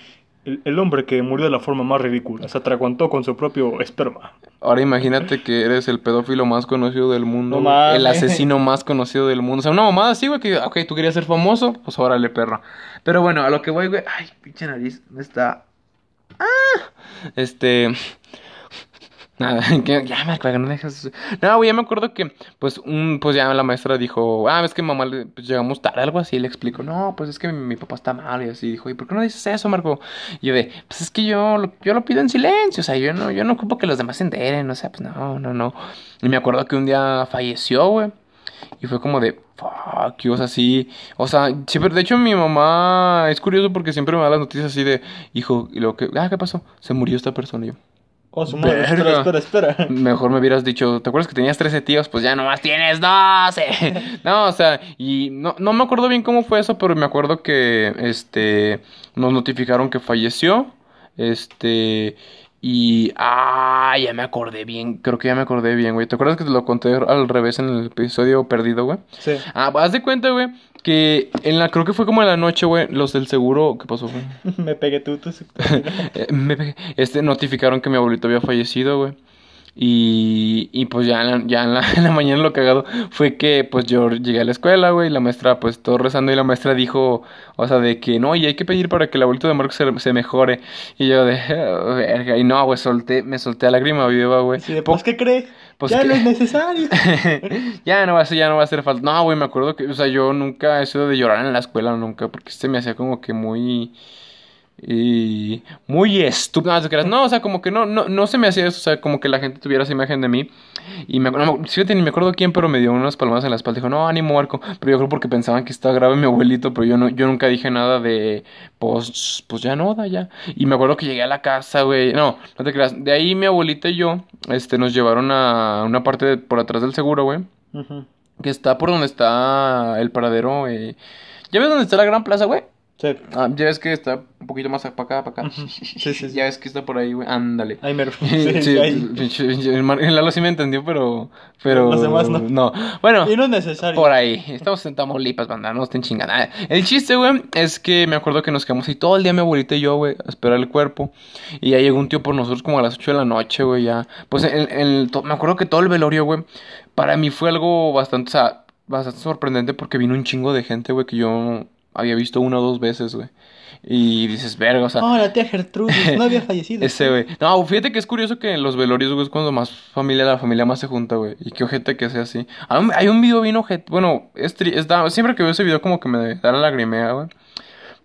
el, el hombre que murió de la forma más ridícula. Se atragantó con su propio esperma. Ahora imagínate que eres el pedófilo más conocido del mundo, No el asesino más conocido del mundo. O sea, una mamada así, güey, que, ok, tú querías ser famoso, pues órale, perro. Pero bueno, a lo que voy, güey, ay, pinche nariz, ¿dónde está? Ah, este... Nada, ya me acuerdo, no dejas... No, güey, ya me acuerdo que, pues, un, pues ya la maestra dijo, ah, es que mamá, pues, llegamos tarde, algo así, le explico, no, pues es que mi, papá está mal, y así, dijo, ¿y por qué no dices eso, Marco? Y yo de, pues es que yo lo, yo lo pido en silencio, o sea, yo no, yo no ocupo que los demás se enteren, o sea, pues no, no, no. Y me acuerdo que un día falleció, güey, y fue como de, fuck, you", o sea, sí, o sea, siempre, de hecho mi mamá, es curioso porque siempre me da las noticias así de, hijo, y lo que, ah, ¿qué pasó? Se murió esta persona, yo. Oh, su madre. Espera, espera, espera. Mejor me hubieras dicho, ¿te acuerdas que tenías 13 tíos? Pues ya nomás tienes 12. no, o sea, y no, no me acuerdo bien cómo fue eso, pero me acuerdo que este nos notificaron que falleció. Este y ah, ya me acordé bien, creo que ya me acordé bien, güey. ¿Te acuerdas que te lo conté al revés en el episodio perdido, güey? Sí. Ah, haz de cuenta, güey, que en la creo que fue como en la noche, güey, los del seguro, ¿qué pasó, güey? Me pegué tú, tú. Eh, me pegué. este notificaron que mi abuelito había fallecido, güey. Y, y pues ya, en la, ya en, la, en la mañana lo cagado fue que pues yo llegué a la escuela, güey, y la maestra pues todo rezando y la maestra dijo, o sea, de que no, y hay que pedir para que el abuelito de Marcos se, se mejore. Y yo de, "Oh, verga, y no, güey, solté, me solté a lágrima viva, güey. Sí, pues, ¿qué cree? Pues, ya ¿qué? no es necesario. ya no va a ser, ya no va a hacer falta. No, güey, me acuerdo que, o sea, yo nunca, eso de llorar en la escuela, nunca, porque se me hacía como que muy, y muy estúpido. No, te creas. No, o sea, como que no, no, no se me hacía eso, o sea, como que la gente tuviera esa imagen de mí. Y me, no, fíjate, ni me acuerdo quién, pero me dio unas palmadas en la espalda. Dijo, no, ánimo, Marco. Pero yo creo porque pensaban que estaba grave mi abuelito, pero yo no, yo nunca dije nada de, pues, pues ya no, da ya. Y me acuerdo que llegué a la casa, güey. No, no te creas. De ahí mi abuelita y yo, este, nos llevaron a una parte de- por atrás del seguro, güey. Que está por donde está el paradero, eh. ¿Ya ves dónde está la gran plaza, güey? Sí. Ah, ya ves que está un poquito más para acá, para acá. Sí, sí. Ya ves que está por ahí, güey. Ándale. Ahí mero. Sí, Sí, ahí. Lalo sí me entendió, pero. Pero. Los demás no. Bueno. Y no es necesario. Por ahí, estamos en Tamaulipas, banda, no estén chingando. Ah, El chiste, güey, es que me acuerdo que nos quedamos ahí todo el día mi abuelita y yo, güey, a esperar el cuerpo. Y ya llegó un tío por nosotros como a las 8 de la noche, güey, ya. Pues el, el- me acuerdo que todo el velorio, güey, para mí fue algo bastante, o sea, bastante sorprendente porque vino un chingo de gente, güey, que yo había visto una o dos veces, güey. Y dices, verga, o sea, Oh, la tía Gertrudis no había fallecido. ese, güey. No, fíjate que es curioso que en los velorios, güey, es cuando más familia, la familia más se junta, güey. Y qué ojete que sea así. Hay un, hay un video bien ojete. Bueno, es, tri- es da- siempre que veo ese video como que me da la lagrimea, güey.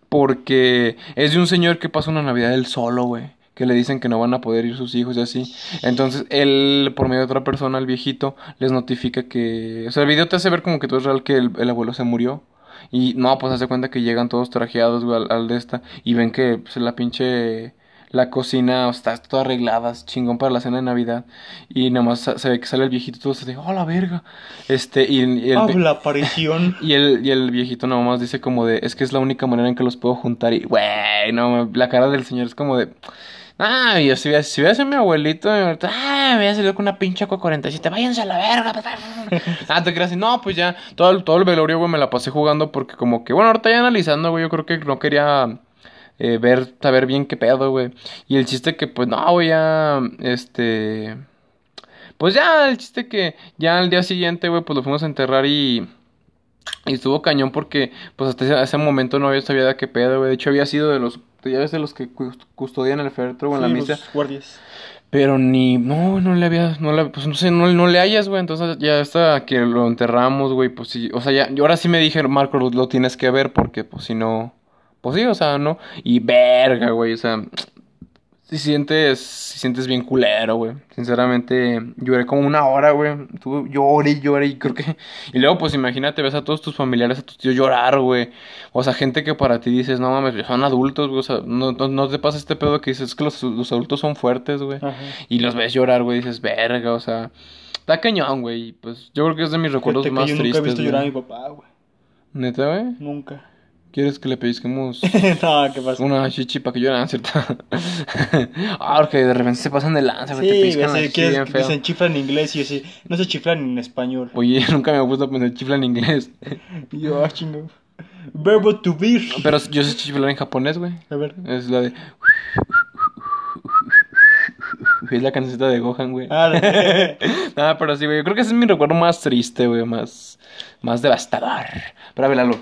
Porque es de un señor que pasa una Navidad él solo, güey. Que le dicen que no van a poder ir sus hijos y así. Entonces, él, por medio de otra persona, el viejito, les notifica que... O sea, el video te hace ver como que todo es real que el, el abuelo se murió. Y no, pues hace cuenta que llegan todos trajeados, güey, al, al de esta. Y ven que pues, la pinche... la cocina está toda arreglada, es chingón para la cena de Navidad. Y nomás se ve que sale el viejito todo se de, oh, la verga. Este, y, y el, Habla aparición. y el, y el viejito nomás dice como de, es que es la única manera en que los puedo juntar. Y, güey, no, la cara del señor es como de, ah, yo si hubiera, si hubiera sido mi abuelito, ah, me hubiera salido con una pinche Aqua 47, váyanse a la verga. ah, te creas, no, pues ya, todo el, todo el velorio, güey, me la pasé jugando porque como que, bueno, ahorita ya analizando, güey, yo creo que no quería eh, ver, saber bien qué pedo, güey. Y el chiste que, pues, no, güey, ya, este... Pues ya, el chiste que ya al día siguiente, güey, pues lo fuimos a enterrar y... Y estuvo cañón porque, pues hasta ese, ese momento no había sabía de qué pedo, güey. De hecho, había sido de los, ya ves, de los que cus- custodian el féretro o en la misa. los guardias. Pero ni, no, no le había, no le, pues no sé, no, no le hayas, güey. Entonces ya hasta que lo enterramos, güey, pues sí, o sea, ya, y ahora sí me dije, Marco, lo, lo tienes que ver porque, pues si no, pues sí, o sea, no. Y verga, güey, o sea, si sientes, si sientes bien culero, güey. Sinceramente, lloré como una hora, güey. Tuve, lloré y lloré y creo que... Y luego, pues imagínate, ves a todos tus familiares, a tus tíos llorar, güey. O sea, gente que para ti dices, no mames, son adultos, güey. O sea, no, no, no te pasa este pedo que dices que los, los adultos son fuertes, güey. Y los ves llorar, güey, dices, verga, o sea... Está cañón, güey. Pues yo creo que es de mis recuerdos Fíjate que más yo nunca he tristes, visto llorar a mi papá, güey. ¿Neta, güey? Nunca. ¿Quieres que le pellizquemos no, ¿qué pasa? una chichi para que lloren, cierto? ah, porque de repente se pasan de lanza, güey. te Sí, pellizcan así sí, quieres- bien feo. dicen chifla en inglés y yo sí, no se chifla ni en español. Oye, nunca me he puesto a pensar chifla en inglés. Yo, ah, chingo. Verbo to be. Pero yo sé chiflar en japonés, güey. A ver. Es la de... Es la cancioncita de Gohan, güey. Ah, de- Ah, pero sí, güey. Yo creo que ese es mi recuerdo más triste, güey. Más, más devastador. Pero a ver, Lalo.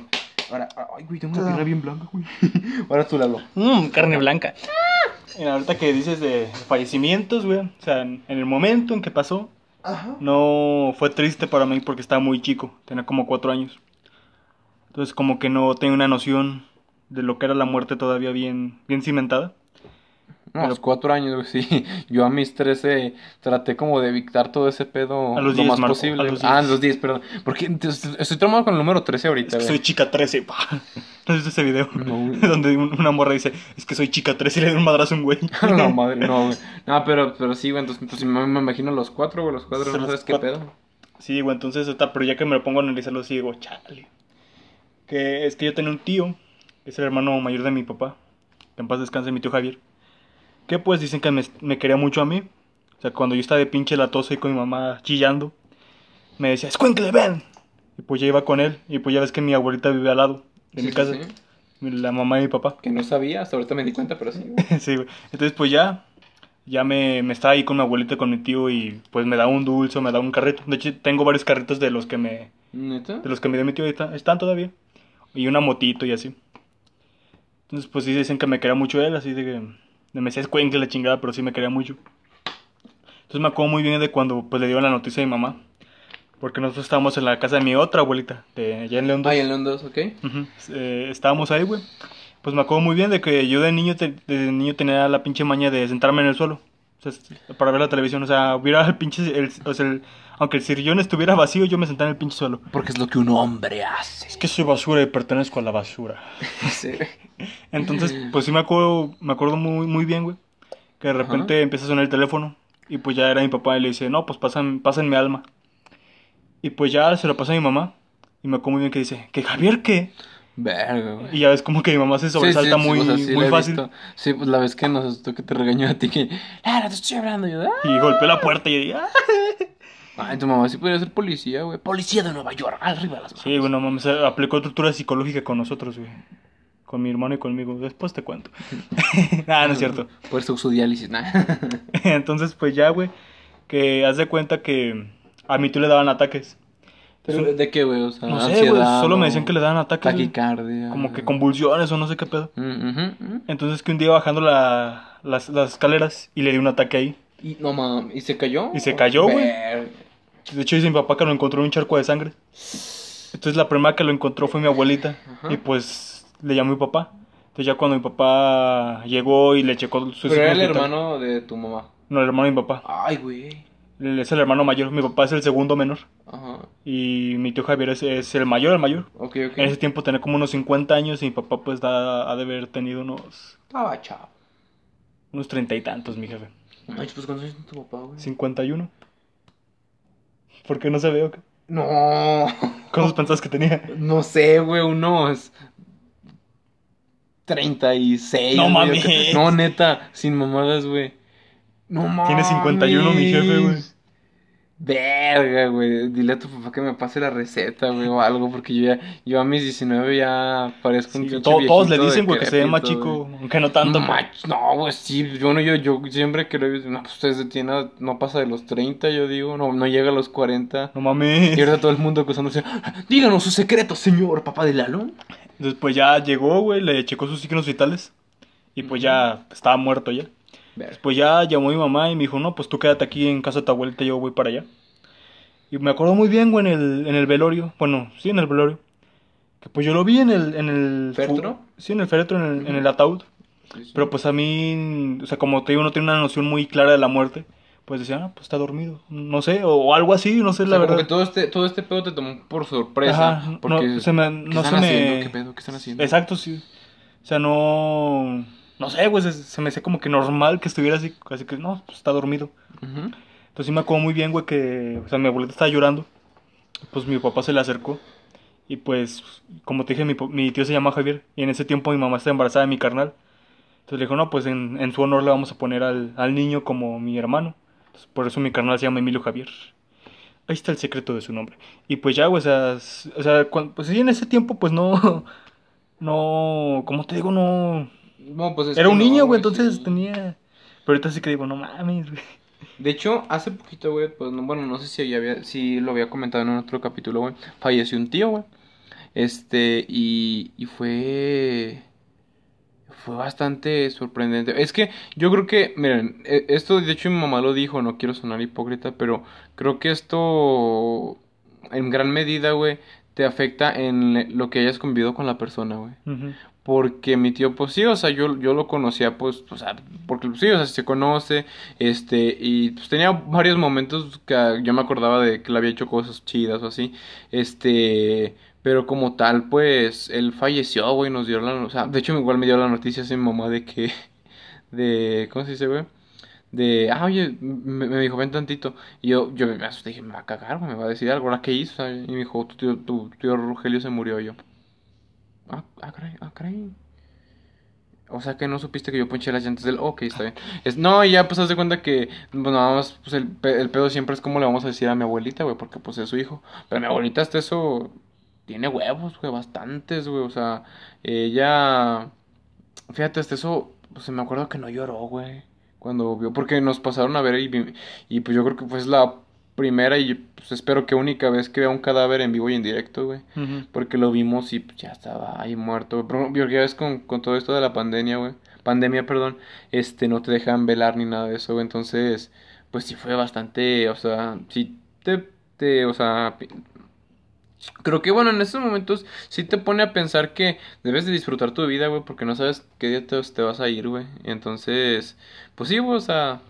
Ahora, ay, güey, tengo una pierna bien blanca, güey. Ahora tú, Lalo. Mmm, carne blanca. Mira, ahorita que dices de fallecimientos, güey. O sea, en el momento en que pasó, Ajá. no fue triste para mí porque estaba muy chico. Tenía como cuatro años. Entonces, como que no tenía una noción de lo que era la muerte todavía bien, bien cimentada. No, a los cuatro años, güey, sí. Yo a mis trece traté como de evitar todo ese pedo A los lo 10, más Marco, posible. a los ah, a 10. los 10, perdón. Porque estoy tomando con el número 13 ahorita, Es que soy chica 13, pa. ¿No visto ese video? No. Donde un- una morra dice, es que soy chica 13 y le da un madrazo a un güey. no, madre, no, güey. No, pero, pero sí, güey, entonces pues, me, me imagino los cuatro, güey, los cuatro, no sabes qué cuatro. pedo. Sí, güey, entonces, pero ya que me lo pongo a analizarlo, sí digo, chale. Que es que yo tenía un tío, que es el hermano mayor de mi papá, que en paz descanse mi tío Javier, que pues dicen que me, me quería mucho a mí. O sea, cuando yo estaba de pinche latoso y con mi mamá chillando, me decía, ¡escuincle, ven! Y pues ya iba con él, y pues ya ves que mi abuelita vive al lado de Sí, mi casa, sí. la mamá de mi papá. Que no sabía, hasta ahorita me di cuenta, pero sí, güey. Sí, güey. Entonces, pues ya, ya me, me estaba ahí con mi abuelita, con mi tío, y pues me da un dulce, me da un carrito. De hecho, tengo varios carritos de los que me, ¿Neta? de los que me dio mi tío, ahorita, están todavía. Y una motito y así. Entonces, pues sí dicen que me quería mucho él, así de que me decía cuenque la chingada, pero sí me quería mucho. Entonces me acuerdo muy bien de cuando pues le dieron la noticia a mi mamá. Porque nosotros estábamos en la casa de mi otra abuelita, de allá en León 2. Ah, en León 2, ok. Eh, estábamos ahí, güey. Pues me acuerdo muy bien de que yo de niño, te- de niño tenía la pinche maña de sentarme en el suelo. O sea, para ver la televisión. O sea, hubiera el pinche. el- o sea, el- aunque el sillón estuviera vacío, yo me sentaba en el pinche suelo. Porque es lo que un hombre hace. Es que soy basura y pertenezco a la basura. Sí. Entonces, pues sí me acuerdo, me acuerdo muy, muy bien, güey. Que de repente empieza a sonar el teléfono. Y pues ya era mi papá y le dice, no, pues pasan, pasen mi alma. Y pues ya se lo pasa a mi mamá. Y me acuerdo muy bien que dice, ¿que Javier qué? Verga, güey. Y ya ves como que mi mamá se sobresalta Sí, sí, sí, muy, o sea, sí muy la he fácil. visto. Sí, pues la vez que nos asustó que te regañó a ti que... Claro, te estoy hablando yo. "Ah". Y golpeó la puerta y yo dije, "Ah". Ay, tu mamá sí podría ser policía, güey. Policía de Nueva York, arriba las manos. Sí, bueno, mames, aplicó tortura psicológica con nosotros, güey. Con mi hermano y conmigo. Después te cuento. ah, no es cierto. Por su diálisis, nah. Entonces, pues ya, güey. Que haz de cuenta que a mi tío le daban ataques. Pero, ¿De qué, güey? O sea, No sé, güey. ansiedad Solo me decían que le daban ataques. Taquicardia. Como que convulsiones o no sé qué pedo. Mm. Entonces que un día bajando la- las, las escaleras y le dio un ataque ahí. Y, no mames, ¿y se cayó? Y se cayó, güey. De hecho dice mi papá que lo encontró en un charco de sangre. Entonces la primera que lo encontró fue mi abuelita. Ajá. Y pues le llamó mi papá. Entonces ya cuando mi papá llegó y le checó su Pero era el hermano de tu mamá. No, el hermano de mi papá. Ay, güey. Es el hermano mayor. Mi papá es el segundo menor. Ajá. Y mi tío Javier es, es el mayor, el mayor. Ok, ok. En ese tiempo tenía como unos 50 años y mi papá pues da, ha de haber tenido unos... Estaba chavo. Unos treinta y tantos, mi jefe. No manches, pues ¿cuántos años tiene tu papá, güey? 51. ¿Por qué no se ve o qué? No. ¿Cuántos pensabas que tenía? No sé, güey, unos 36. No mames. No, neta, sin mamadas, güey. No mames. Tiene 51 mi jefe, güey. Verga, güey. Dile a tu papá que me pase la receta, güey, o algo, porque yo ya, yo a mis 19 ya parezco un Sí, pinche to- todos le dicen, güey, que se ve más chico, aunque no tanto. No, mach- no, güey, sí, yo no, yo, yo siempre que lo no, pues ustedes tiene, no pasa de los 30, yo digo, no, no llega a los 40. No mames. Y ahorita todo el mundo acusándose, díganos su secreto, señor, papá de Lalo. Después ya llegó, güey, le checó sus signos vitales. Y pues ya estaba muerto ya. Después ya llamó mi mamá y me dijo, no, pues tú quédate aquí en casa de tu abuelita, yo voy para allá. Y me acuerdo muy bien, güey, en el, en el velorio. Bueno, sí, en el velorio. Que pues yo lo vi en el... En el ¿Féretro? Sí, en el féretro, en el, en el ataúd. Pero pues a mí, o sea, como te digo, no tiene una noción muy clara de la muerte. Pues decía, ah, pues está dormido. No sé, o algo así, no sé, O la sea, verdad. que todo este, todo este pedo te tomó por sorpresa. Ajá, porque, no, se me- ¿qué no están se me- haciendo? ¿Qué pedo? ¿Qué están haciendo? Exacto, sí. O sea, no. No sé, güey, se, se me hacía como que normal que estuviera así. Así que, no, pues está dormido. Entonces sí me acuerdo muy bien, güey, que. O sea, mi abuelita estaba llorando. Pues mi papá se le acercó. Y pues, como te dije, mi, mi tío se llama Javier. Y en ese tiempo mi mamá está embarazada de mi carnal. Entonces le dijo, no, pues en, en su honor le vamos a poner al, al niño como mi hermano. Entonces, por eso mi carnal se llama Emilio Javier. Ahí está el secreto de su nombre. Y pues ya, güey, o sea, o sea pues sí, en ese tiempo, pues no. No. ¿Cómo te digo? No. Pues es Era que un no, niño, güey, entonces sí. tenía. Pero ahorita sí que digo, no mames, güey. De hecho, hace poquito, güey, pues no, bueno, no sé si ya había, si lo había comentado en otro capítulo, güey. Falleció un tío, güey. Este, y, y fue. Fue bastante sorprendente. Es que yo creo que, miren, e- esto de hecho mi mamá lo dijo, no quiero sonar hipócrita, pero creo que esto en gran medida, güey, te afecta en lo que hayas convivido con la persona, güey. Ujú. Porque mi tío, pues sí, o sea, yo, yo lo conocía, pues, o sea, porque sí, o sea, se conoce, este, y pues tenía varios momentos que yo me acordaba de que le había hecho cosas chidas o así, este, pero como tal, pues, él falleció, güey, nos dio la, o sea, de hecho igual me dio la noticia así mi mamá de que, de, ¿cómo se dice, güey? De, ah, oye, me, me dijo, ven tantito. Y yo, yo me dije, me va a cagar, me va a decir algo, ¿ahora qué hizo? Y me dijo, tu tío, tu tío Rogelio se murió yo. Ah, ah, caray, ah, caray. O sea que no supiste que yo ponché las llantas del. Ok, está bien. Es, no, y ya pues haz de cuenta que. Pues nada más, pues el, el pedo siempre es como le vamos a decir a mi abuelita, güey, porque pues es su hijo. Pero mi abuelita hasta eso. Tiene huevos, güey, bastantes, güey. O sea, ella. Fíjate, hasta eso. Pues me acuerdo que no lloró, güey. Cuando vio. Porque nos pasaron a ver y, pues yo creo que fue la primera y pues espero que única vez que vea un cadáver en vivo y en directo, güey. Porque lo vimos y pues, ya estaba ahí muerto, güey. Pero porque ya ves con, con todo esto de la pandemia, güey. Pandemia, perdón. Este, no te dejan velar ni nada de eso, güey. Entonces, pues sí fue bastante, o sea, sí te, te, o sea... Creo que, bueno, en estos momentos sí te pone a pensar que debes de disfrutar tu vida, güey, porque no sabes qué día te, te vas a ir, güey. Entonces, pues sí, güey, o sea,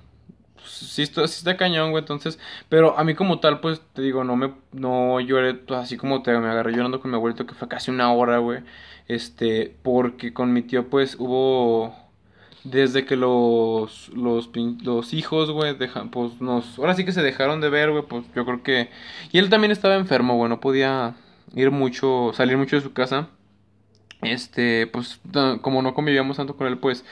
pues, sí, está, está cañón, güey, entonces, pero a mí como tal, pues, te digo, no me, no lloré, pues, así como te, me agarré llorando con mi abuelito, que fue casi una hora, güey, este, porque con mi tío, pues, hubo, desde que los, los, los hijos, güey, dejan, pues, nos, ahora sí que se dejaron de ver, güey, pues, yo creo que, y él también estaba enfermo, güey, no podía ir mucho, salir mucho de su casa, este, pues, como no convivíamos tanto con él, pues,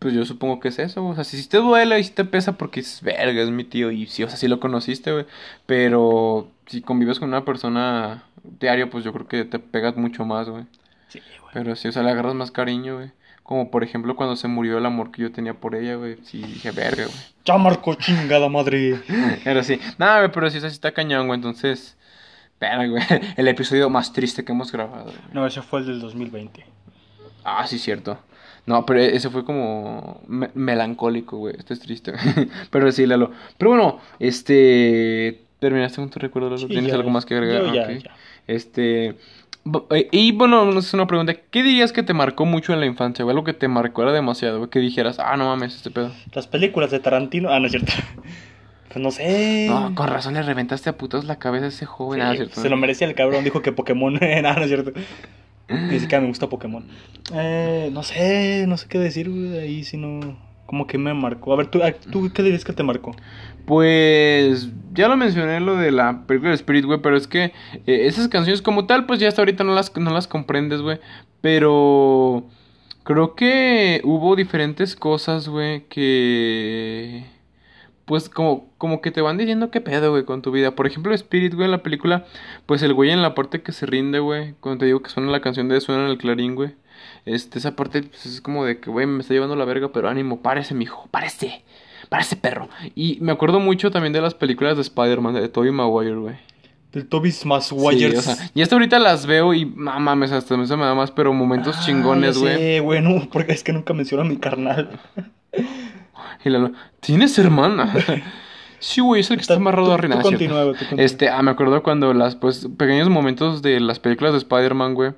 pues yo supongo que es eso, o sea, si, si te duele y si te pesa porque dices, verga, es mi tío, y sí, o sea, sí lo conociste, güey, pero si convives con una persona diario, pues yo creo que te pegas mucho más, güey. Sí, güey. Pero sí, o sea, le agarras más cariño, güey. Como por ejemplo cuando se murió el amor que yo tenía por ella, güey. Sí, dije, verga, güey. Ya marcó chingada madre. Pero sí, nada, güey, pero sí, o sea, sí está cañón, güey. Entonces, verga, güey. El episodio más triste que hemos grabado, güey. No, ese fue el del 2020. Ah, sí, cierto. No, pero ese fue como me- melancólico, güey. Este es triste. Pero sí, Lalo. Pero bueno, este. ¿Terminaste con tu recuerdo, Lalo? Sí, ¿Tienes ya, algo más que agregar? yo ya, ya. Este. eh, Y bueno, es una pregunta. ¿Qué dirías que te marcó mucho en la infancia? Algo que te marcó era demasiado, güey. Que dijeras, ah, no mames, este pedo. Las películas de Tarantino. Ah, no es cierto. Pues no sé. No, con razón le reventaste a putos la cabeza a ese joven. Sí, ah, ¿cierto? se lo merecía el cabrón. Dijo que Pokémon. Nada, no es cierto. Ni siquiera me gusta Pokémon. Eh, no sé, no sé qué decir, güey. Ahí si no. como que me marcó. A ver, ¿tú, ¿tú qué dirías que te marcó? Pues ya lo mencioné lo de la película de Spirit, güey, pero es que eh, esas canciones como tal, pues ya hasta ahorita no las, no las comprendes, güey. Pero creo que hubo diferentes cosas, güey, que... Pues como, como que te van diciendo qué pedo, güey, con tu vida. Por ejemplo, Spirit, güey, en la película, pues el güey en la parte que se rinde, güey, cuando te digo que suena la canción de Suena en el Clarín, güey. Este, esa parte pues, es como de que, güey, me está llevando la verga, pero ánimo, párese, mijo, párese. Párese, perro. Y me acuerdo mucho también de las películas de Spider-Man, de Tobey Maguire, güey. Del Tobis más Sí, Wires. o sea, y hasta ahorita las veo y, mames, hasta me da más, pero momentos Ah, chingones, güey. sé, güey, no, porque es que nunca menciono a mi carnal. Y la, ¿tienes hermana? sí, güey, es el que está amarrado a continúa. Este, ah, me acuerdo cuando las, pues, pequeños momentos de las películas de Spider-Man, güey.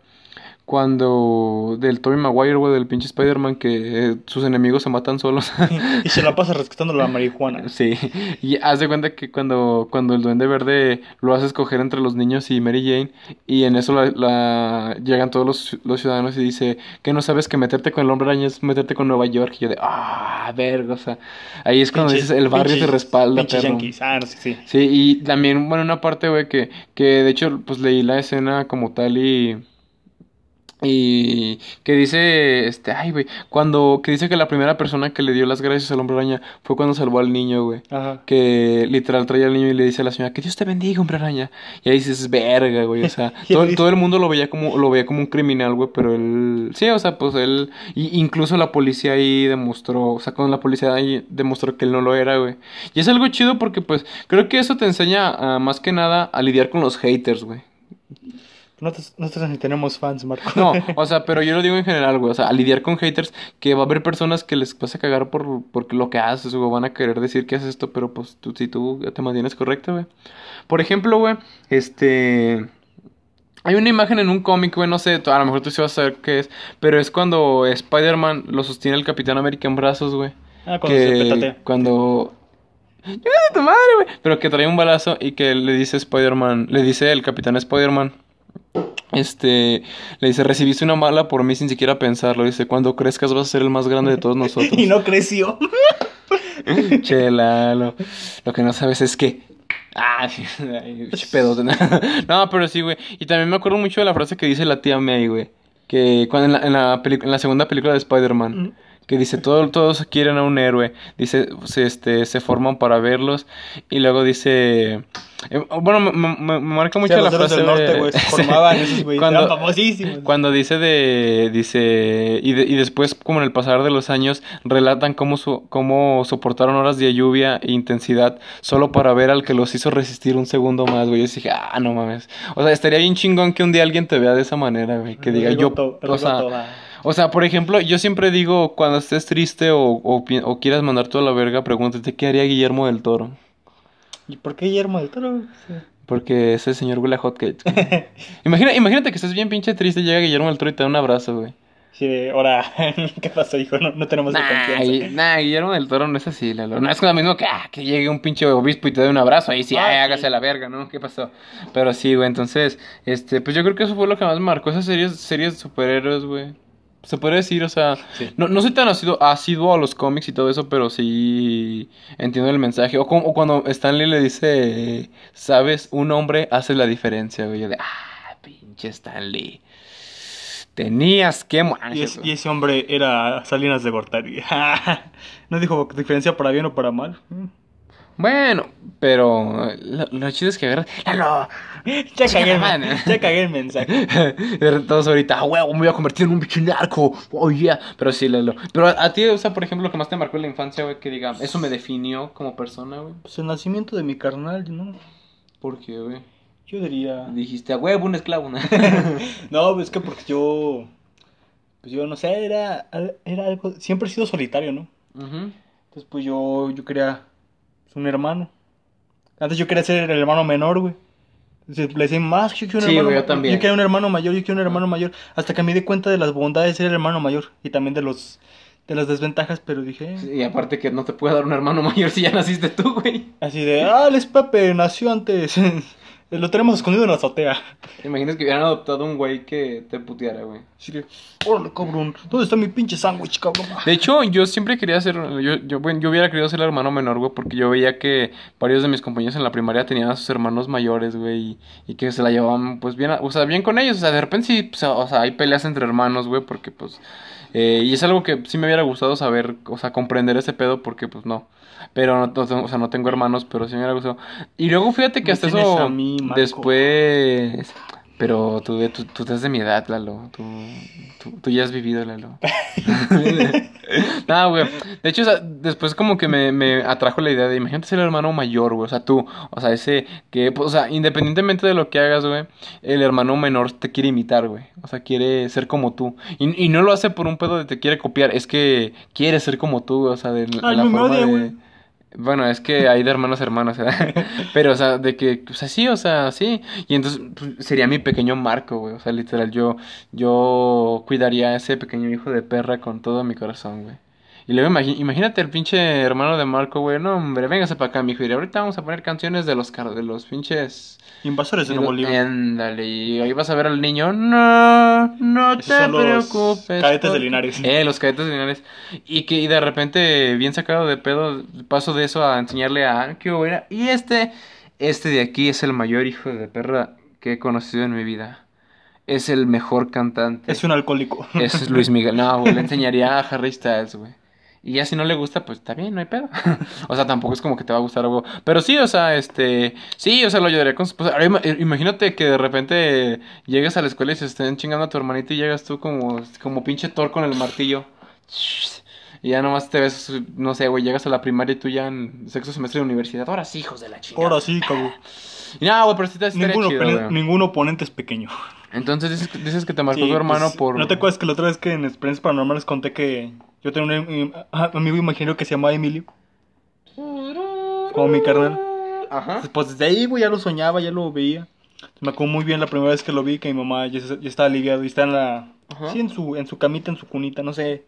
Cuando, del Tobey Maguire, güey, del pinche Spider-Man, que eh, sus enemigos se matan solos. y se la pasa rescatando la marihuana. Sí, y haz de cuenta que cuando, cuando el Duende Verde lo hace escoger entre los niños y Mary Jane, y en eso la, la- llegan todos los, los ciudadanos y dice que no sabes que meterte con el hombre araña es meterte con Nueva York, y yo de, ah, verga, o sea, ahí es cuando dices, el barrio te pinches- respalda, perro. Ah, no sé, sí. Sí, y también, bueno, una parte, güey, que, que de hecho, pues leí la escena como tal y... Y que dice, este, ay, güey, cuando, que dice que la primera persona que le dio las gracias al hombre araña fue cuando salvó al niño, güey. Ajá. Que literal traía al niño y le dice a la señora, que Dios te bendiga, hombre araña. Y ahí dices, verga, güey, o sea, todo, todo el mundo lo veía como, lo veía como un criminal, güey, pero él, sí, o sea, pues él, y incluso la policía ahí demostró, o sea, con la policía ahí demostró que él no lo era, güey. Y es algo chido porque, pues, creo que eso te enseña, más que nada, a lidiar con los haters, güey. Nosotros, nosotros ni tenemos fans, Marco. No, o sea, pero yo lo digo en general, güey. O sea, a lidiar con haters, que va a haber personas que les vas a cagar por, por lo que haces, güey. Van a querer decir que haces esto, pero pues tú, si tú te mantienes correcto, güey. Por ejemplo, güey, este. Hay una imagen en un cómic, güey, no sé, a lo mejor tú sí vas a saber qué es, pero es cuando Spider-Man lo sostiene el Capitán América en brazos, güey. Ah, cuando se que petatea. cuando ¡Llega de tu madre, güey! Pero que trae un balazo y que le dice Spider-Man, le dice el Capitán Spider-Man, este, le dice, recibiste una mala por mí sin siquiera pensarlo. Dice, cuando crezcas vas a ser el más grande de todos nosotros. y no creció. Chela, lo, lo que no sabes es que... Ah, pedote, ¿no? Pero sí, güey. Y también me acuerdo mucho de la frase que dice la tía May, güey. Que cuando en la, en la, peli- en la segunda película de Spider-Man, que dice, todo, todos quieren a un héroe. Dice, se, este, se forman para verlos. Y luego dice... eh, bueno, me, me- me marca mucho Sí, la frase del norte, de- güey, se Sí. formaban esos güeyes. Cuando- Eran famosísimos. Cuando dice de, dice, y, de- y después como en el pasar de los años relatan cómo, su- cómo soportaron horas de lluvia e intensidad solo para ver al que los hizo resistir un segundo más, güey. Yo dije, ah, no mames. O sea, estaría bien chingón que un día alguien te vea de esa manera, güey. Que diga, yo, o sea. O sea, por ejemplo, yo siempre digo, cuando estés triste o, o, quieras mandar toda la verga, pregúntate, ¿qué haría Guillermo del Toro? ¿Y por qué Guillermo del Toro? Sí. Porque ese señor huele a hotcakes. Imagina, imagínate que estés bien pinche triste y llega Guillermo del Toro y te da un abrazo, güey. Sí, de, ahora, ¿qué pasó, hijo? No, no tenemos Nah, confianza. Nah, Guillermo del Toro no es así, Lalo. No es lo mismo que, ah, que llegue un pinche obispo y te dé un abrazo. Ahí sí, Ah, ay, sí. hágase la verga, ¿no? ¿Qué pasó? Pero sí, güey, entonces, este, pues yo creo que eso fue lo que más marcó esas series, series de superhéroes, güey. Se podría decir, o sea, Sí. no, no soy tan asiduo, asiduo a los cómics y todo eso, pero sí entiendo el mensaje. O, como- o cuando Stanley le dice, sabes, un hombre hace la diferencia, güey. Yo de, ah, pinche Stanley. Tenías que... Ah, Y, es y ese hombre era Salinas de Gortari. no dijo diferencia para bien o para mal. Bueno, pero lo, lo chido es que agarras. ¡Lalo! Ya cagué, el, ya cagué el mensaje. Todos ahorita, ah, huevo, me voy a convertir en un bicho narco. Oh, yeah. Pero sí, Lalo. Pero a, ti, o sea, por ejemplo, lo que más te marcó en la infancia, güey, que diga, eso me definió como persona, güey. Pues el nacimiento de mi carnal, ¿no? ¿Por qué, güey? Yo diría... Dijiste, a huevo, un esclavo, ¿no? No, es que porque yo... Pues yo no sé, era, era algo... Siempre he sido solitario, ¿no? Ujú. Entonces pues yo, yo quería un hermano. Antes yo quería ser el hermano menor, güey. Le decían más, yo quiero un Sí, hermano yo también. Yo quiero un hermano mayor, yo quiero un hermano mayor. Hasta que me di cuenta de las bondades de ser el hermano mayor. Y también de los de las desventajas, pero dije... eh, Y aparte que no te puede dar un hermano mayor si ya naciste tú, güey. Así de, ah, les Pepe nació antes. Lo tenemos escondido en la azotea. ¿Te imaginas que hubieran adoptado un güey que te puteara, güey? Así de, órale, cabrón, ¿dónde está mi pinche sándwich, cabrón? De hecho, yo siempre quería ser, yo, yo, bueno, yo hubiera querido ser el hermano menor, güey, porque yo veía que varios de mis compañeros en la primaria tenían a sus hermanos mayores, güey, y, y que se la llevaban, pues, bien, o sea, bien con ellos, o sea, de repente sí, pues, o sea, hay peleas entre hermanos, güey, porque, pues, eh, y es algo que sí me hubiera gustado saber, o sea, comprender ese pedo, porque, pues, no, pero, no, no- o sea, no tengo hermanos, pero sí me hubiera gustado. Y luego, fíjate que hasta eso, a mí, Marco. después... Pero tú, tú, tú estás de mi edad, Lalo. Tú, tú, tú ya has vivido, Lalo. no, güey. De hecho, o sea, después como que me, me atrajo la idea de, imagínate ser el hermano mayor, güey. O sea, tú, o sea, ese que, pues, o sea, independientemente de lo que hagas, güey, el hermano menor te quiere imitar, güey. O sea, quiere ser como tú. Y, y no lo hace por un pedo de te quiere copiar, es que quiere ser como tú, güey. O sea, de, Ay, la me forma de... güey. Bueno, es que hay de hermanos a hermanos, ¿verdad? Pero, o sea, de que, o sea, sí, o sea, sí. Y entonces pues, sería mi pequeño Marco, güey. O sea, literal, yo, yo cuidaría a ese pequeño hijo de perra con todo mi corazón, güey. Y luego imagínate el pinche hermano de Marco, güey. No, hombre, véngase para acá, mijo. Y ahorita vamos a poner canciones de los, de los pinches... Invasores de Nuevo León. Ándale, y ahí vas a ver al niño. No, no Esos te son los preocupes. cadetes de por-". Linares. Eh, los cadetes de Linares. Y que y de repente, bien sacado de pedo, paso de eso a enseñarle a qué era. Y este, este de aquí es el mayor hijo de perra que he conocido en mi vida. Es el mejor cantante. Es un alcohólico. Ese es Luis Miguel. No, güey, le enseñaría a Harry Styles, güey. Y ya si no le gusta, pues está bien, no hay pedo. o sea, tampoco es como que te va a gustar algo. Pero sí, o sea, este. Sí, o sea, lo ayudaría con su esposa. Ahora, ima- imagínate que de repente llegues a la escuela y se estén chingando a tu hermanito y llegas tú como, como pinche Thor con el martillo. Y ya nomás te ves, no sé, güey, llegas a la primaria y tú ya en sexto semestre de universidad. Ahora sí, hijos de la chingada. Ahora sí, cabrón. Y no, güey, pero sí te Ningún, chido, opone- güey. ningún oponente es pequeño. Entonces dices, que- dices que te marcó Sí, tu hermano pues, por. ¿No te acuerdas que la otra vez que en Experiencias Paranormales conté que yo tenía un eh, amigo imaginario que se llamaba Emilio? Como mi carnal. Ajá. Pues desde ahí, güey, ya lo soñaba, ya lo veía. Me acuerdo muy bien la primera vez que lo vi, que mi mamá ya, ya estaba aliviado y está en la... Ajá. Sí, en su, en su camita, en su cunita, no sé.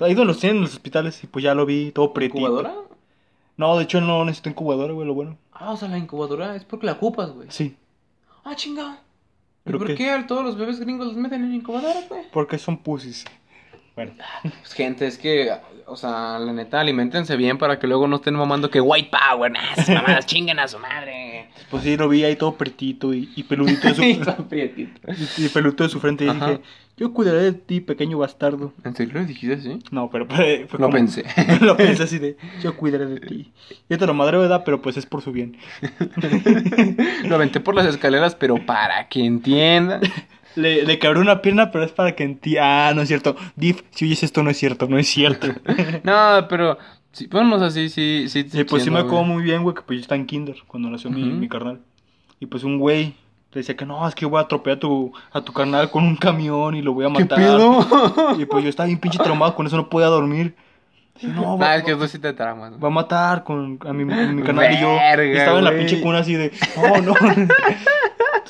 Ahí donde los tienen en los hospitales y pues ya lo vi, todo pretito. ¿Incubadora? No, de hecho él no necesita incubadora, güey, lo bueno. Ah, o sea, la incubadora es porque la ocupas, güey. Sí, Ah, chingado. ¿Y ¿Pero por qué? a todos los bebés gringos los meten en incubadora, güey? porque son pussies. Bueno, Pues gente, es que, o sea, la neta, alimentense bien para que luego no estén mamando que white power, nah, esas mamadas chinguen a su madre. pues sí, lo vi ahí todo pretito y, y peludito de su... Y todo prietito. y, y peludito de su frente y Ajá. dije, yo cuidaré de ti, pequeño bastardo. ¿En serio lo dijiste así? No, pero fue, fue Lo como- pensé. lo pensé así de, yo cuidaré de ti. Yo te lo madre, ¿verdad? Pero pues es por su bien. Lo aventé por las escaleras, pero para que entiendan. Le, le quebré una pierna, pero es para que entienda. Ah, no es cierto. Div, si oyes esto, no es cierto, no es cierto. No, pero, sí, ponnos así, sí, sí. Y pues sí me acuerdo muy bien, güey, que pues yo estaba en kinder cuando nació mi, mi carnal. Y pues un güey le decía que no, es que voy a atropellar a tu, a tu carnal con un camión y lo voy a ¿Qué matar. pedo? Y pues yo estaba bien pinche traumado, con eso no podía dormir. Y no, Ah, va, es que tú sí te traumas. va a matar con a mi, mi carnal y yo. Y estaba en la pinche cuna así de, no, no.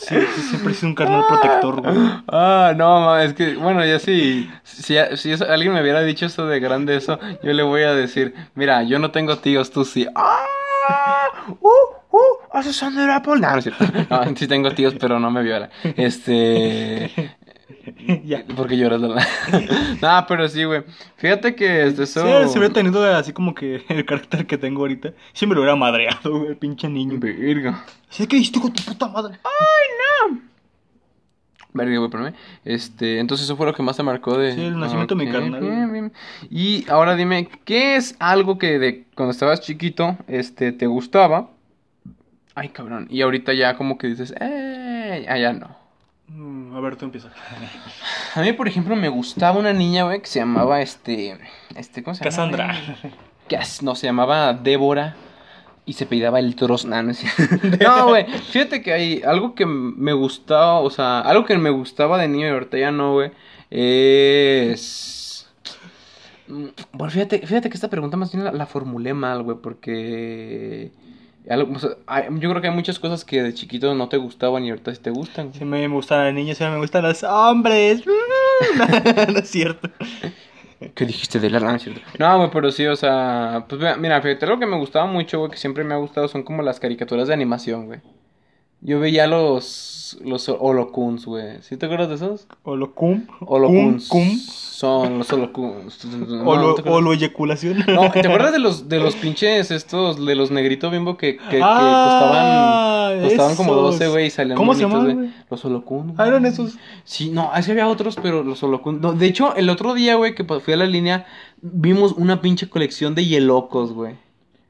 Sí, sí, siempre he sido un carnal protector, güey. Ah, no, ma, es que, bueno, ya sí, si, si eso- alguien me hubiera dicho esto de grande eso, yo le voy a decir, mira, yo no tengo tíos, tú sí. ¡Ah! ¡Uh! ¡Uh! ¿Haces Sander Apple? No, no es cierto. No, sí tengo tíos, pero no me viola. Este... ya. Porque lloras, ¿verdad? no, pero sí, güey. Fíjate que este, eso... Sí, si hubiera tenido así como que el carácter que tengo ahorita, me lo hubiera madreado, güey, el pinche niño. Verga. ¿Sí que hiciste con tu puta madre? Verga, güey, espérame. Este, entonces eso fue lo que más te marcó de... Sí, el nacimiento de mi carnal. bien, bien. Y ahora dime, ¿qué es algo que de cuando estabas chiquito, este, te gustaba? Ay, cabrón. Y ahorita ya como que dices, eh, ya no. Mm, a ver, tú empieza. A mí, por ejemplo, me gustaba una niña, güey, que se llamaba, este, este, ¿cómo se llama? Cassandra. As- no, se llamaba Débora y se pedaba el trozo. No, no, güey. Fíjate que hay algo que me gustaba, o sea, algo que me gustaba de niño y ahorita ya no, güey. Es. Mm, Bueno, fíjate, fíjate que esta pregunta más bien la, la formulé mal, güey, porque. Algo- o sea, hay- yo creo que hay muchas cosas que de chiquito no te gustaban y ahorita sí te gustan. Sí me, gustan las niñas, sí me gustan los hombres. no es cierto. ¿Qué dijiste de la no, cierto. No, güey, pero sí, o sea, pues vea, mira, fíjate, algo que me gustaba mucho, güey, que siempre me ha gustado son como las caricaturas de animación, güey. Yo veía los, los holocuns, güey. ¿Sí te acuerdas de esos? Holocum. Holocuns. Cum, cum. Son los holocuns. No, Holo, ¿te acuerdas? holoeyaculación. No, ¿te acuerdas de los, de los pinches estos, de los negritos bimbo que, que, que Ah, costaban, costaban como esos. 12, güey, y salían ¿Cómo se bonitos, llamaban, güey? Los holocuns. Ah, eran esos. Sí, no, es que había otros, pero los holocuns. No, de hecho, el otro día, güey, que fui a la línea, vimos una pinche colección de hielocos, güey.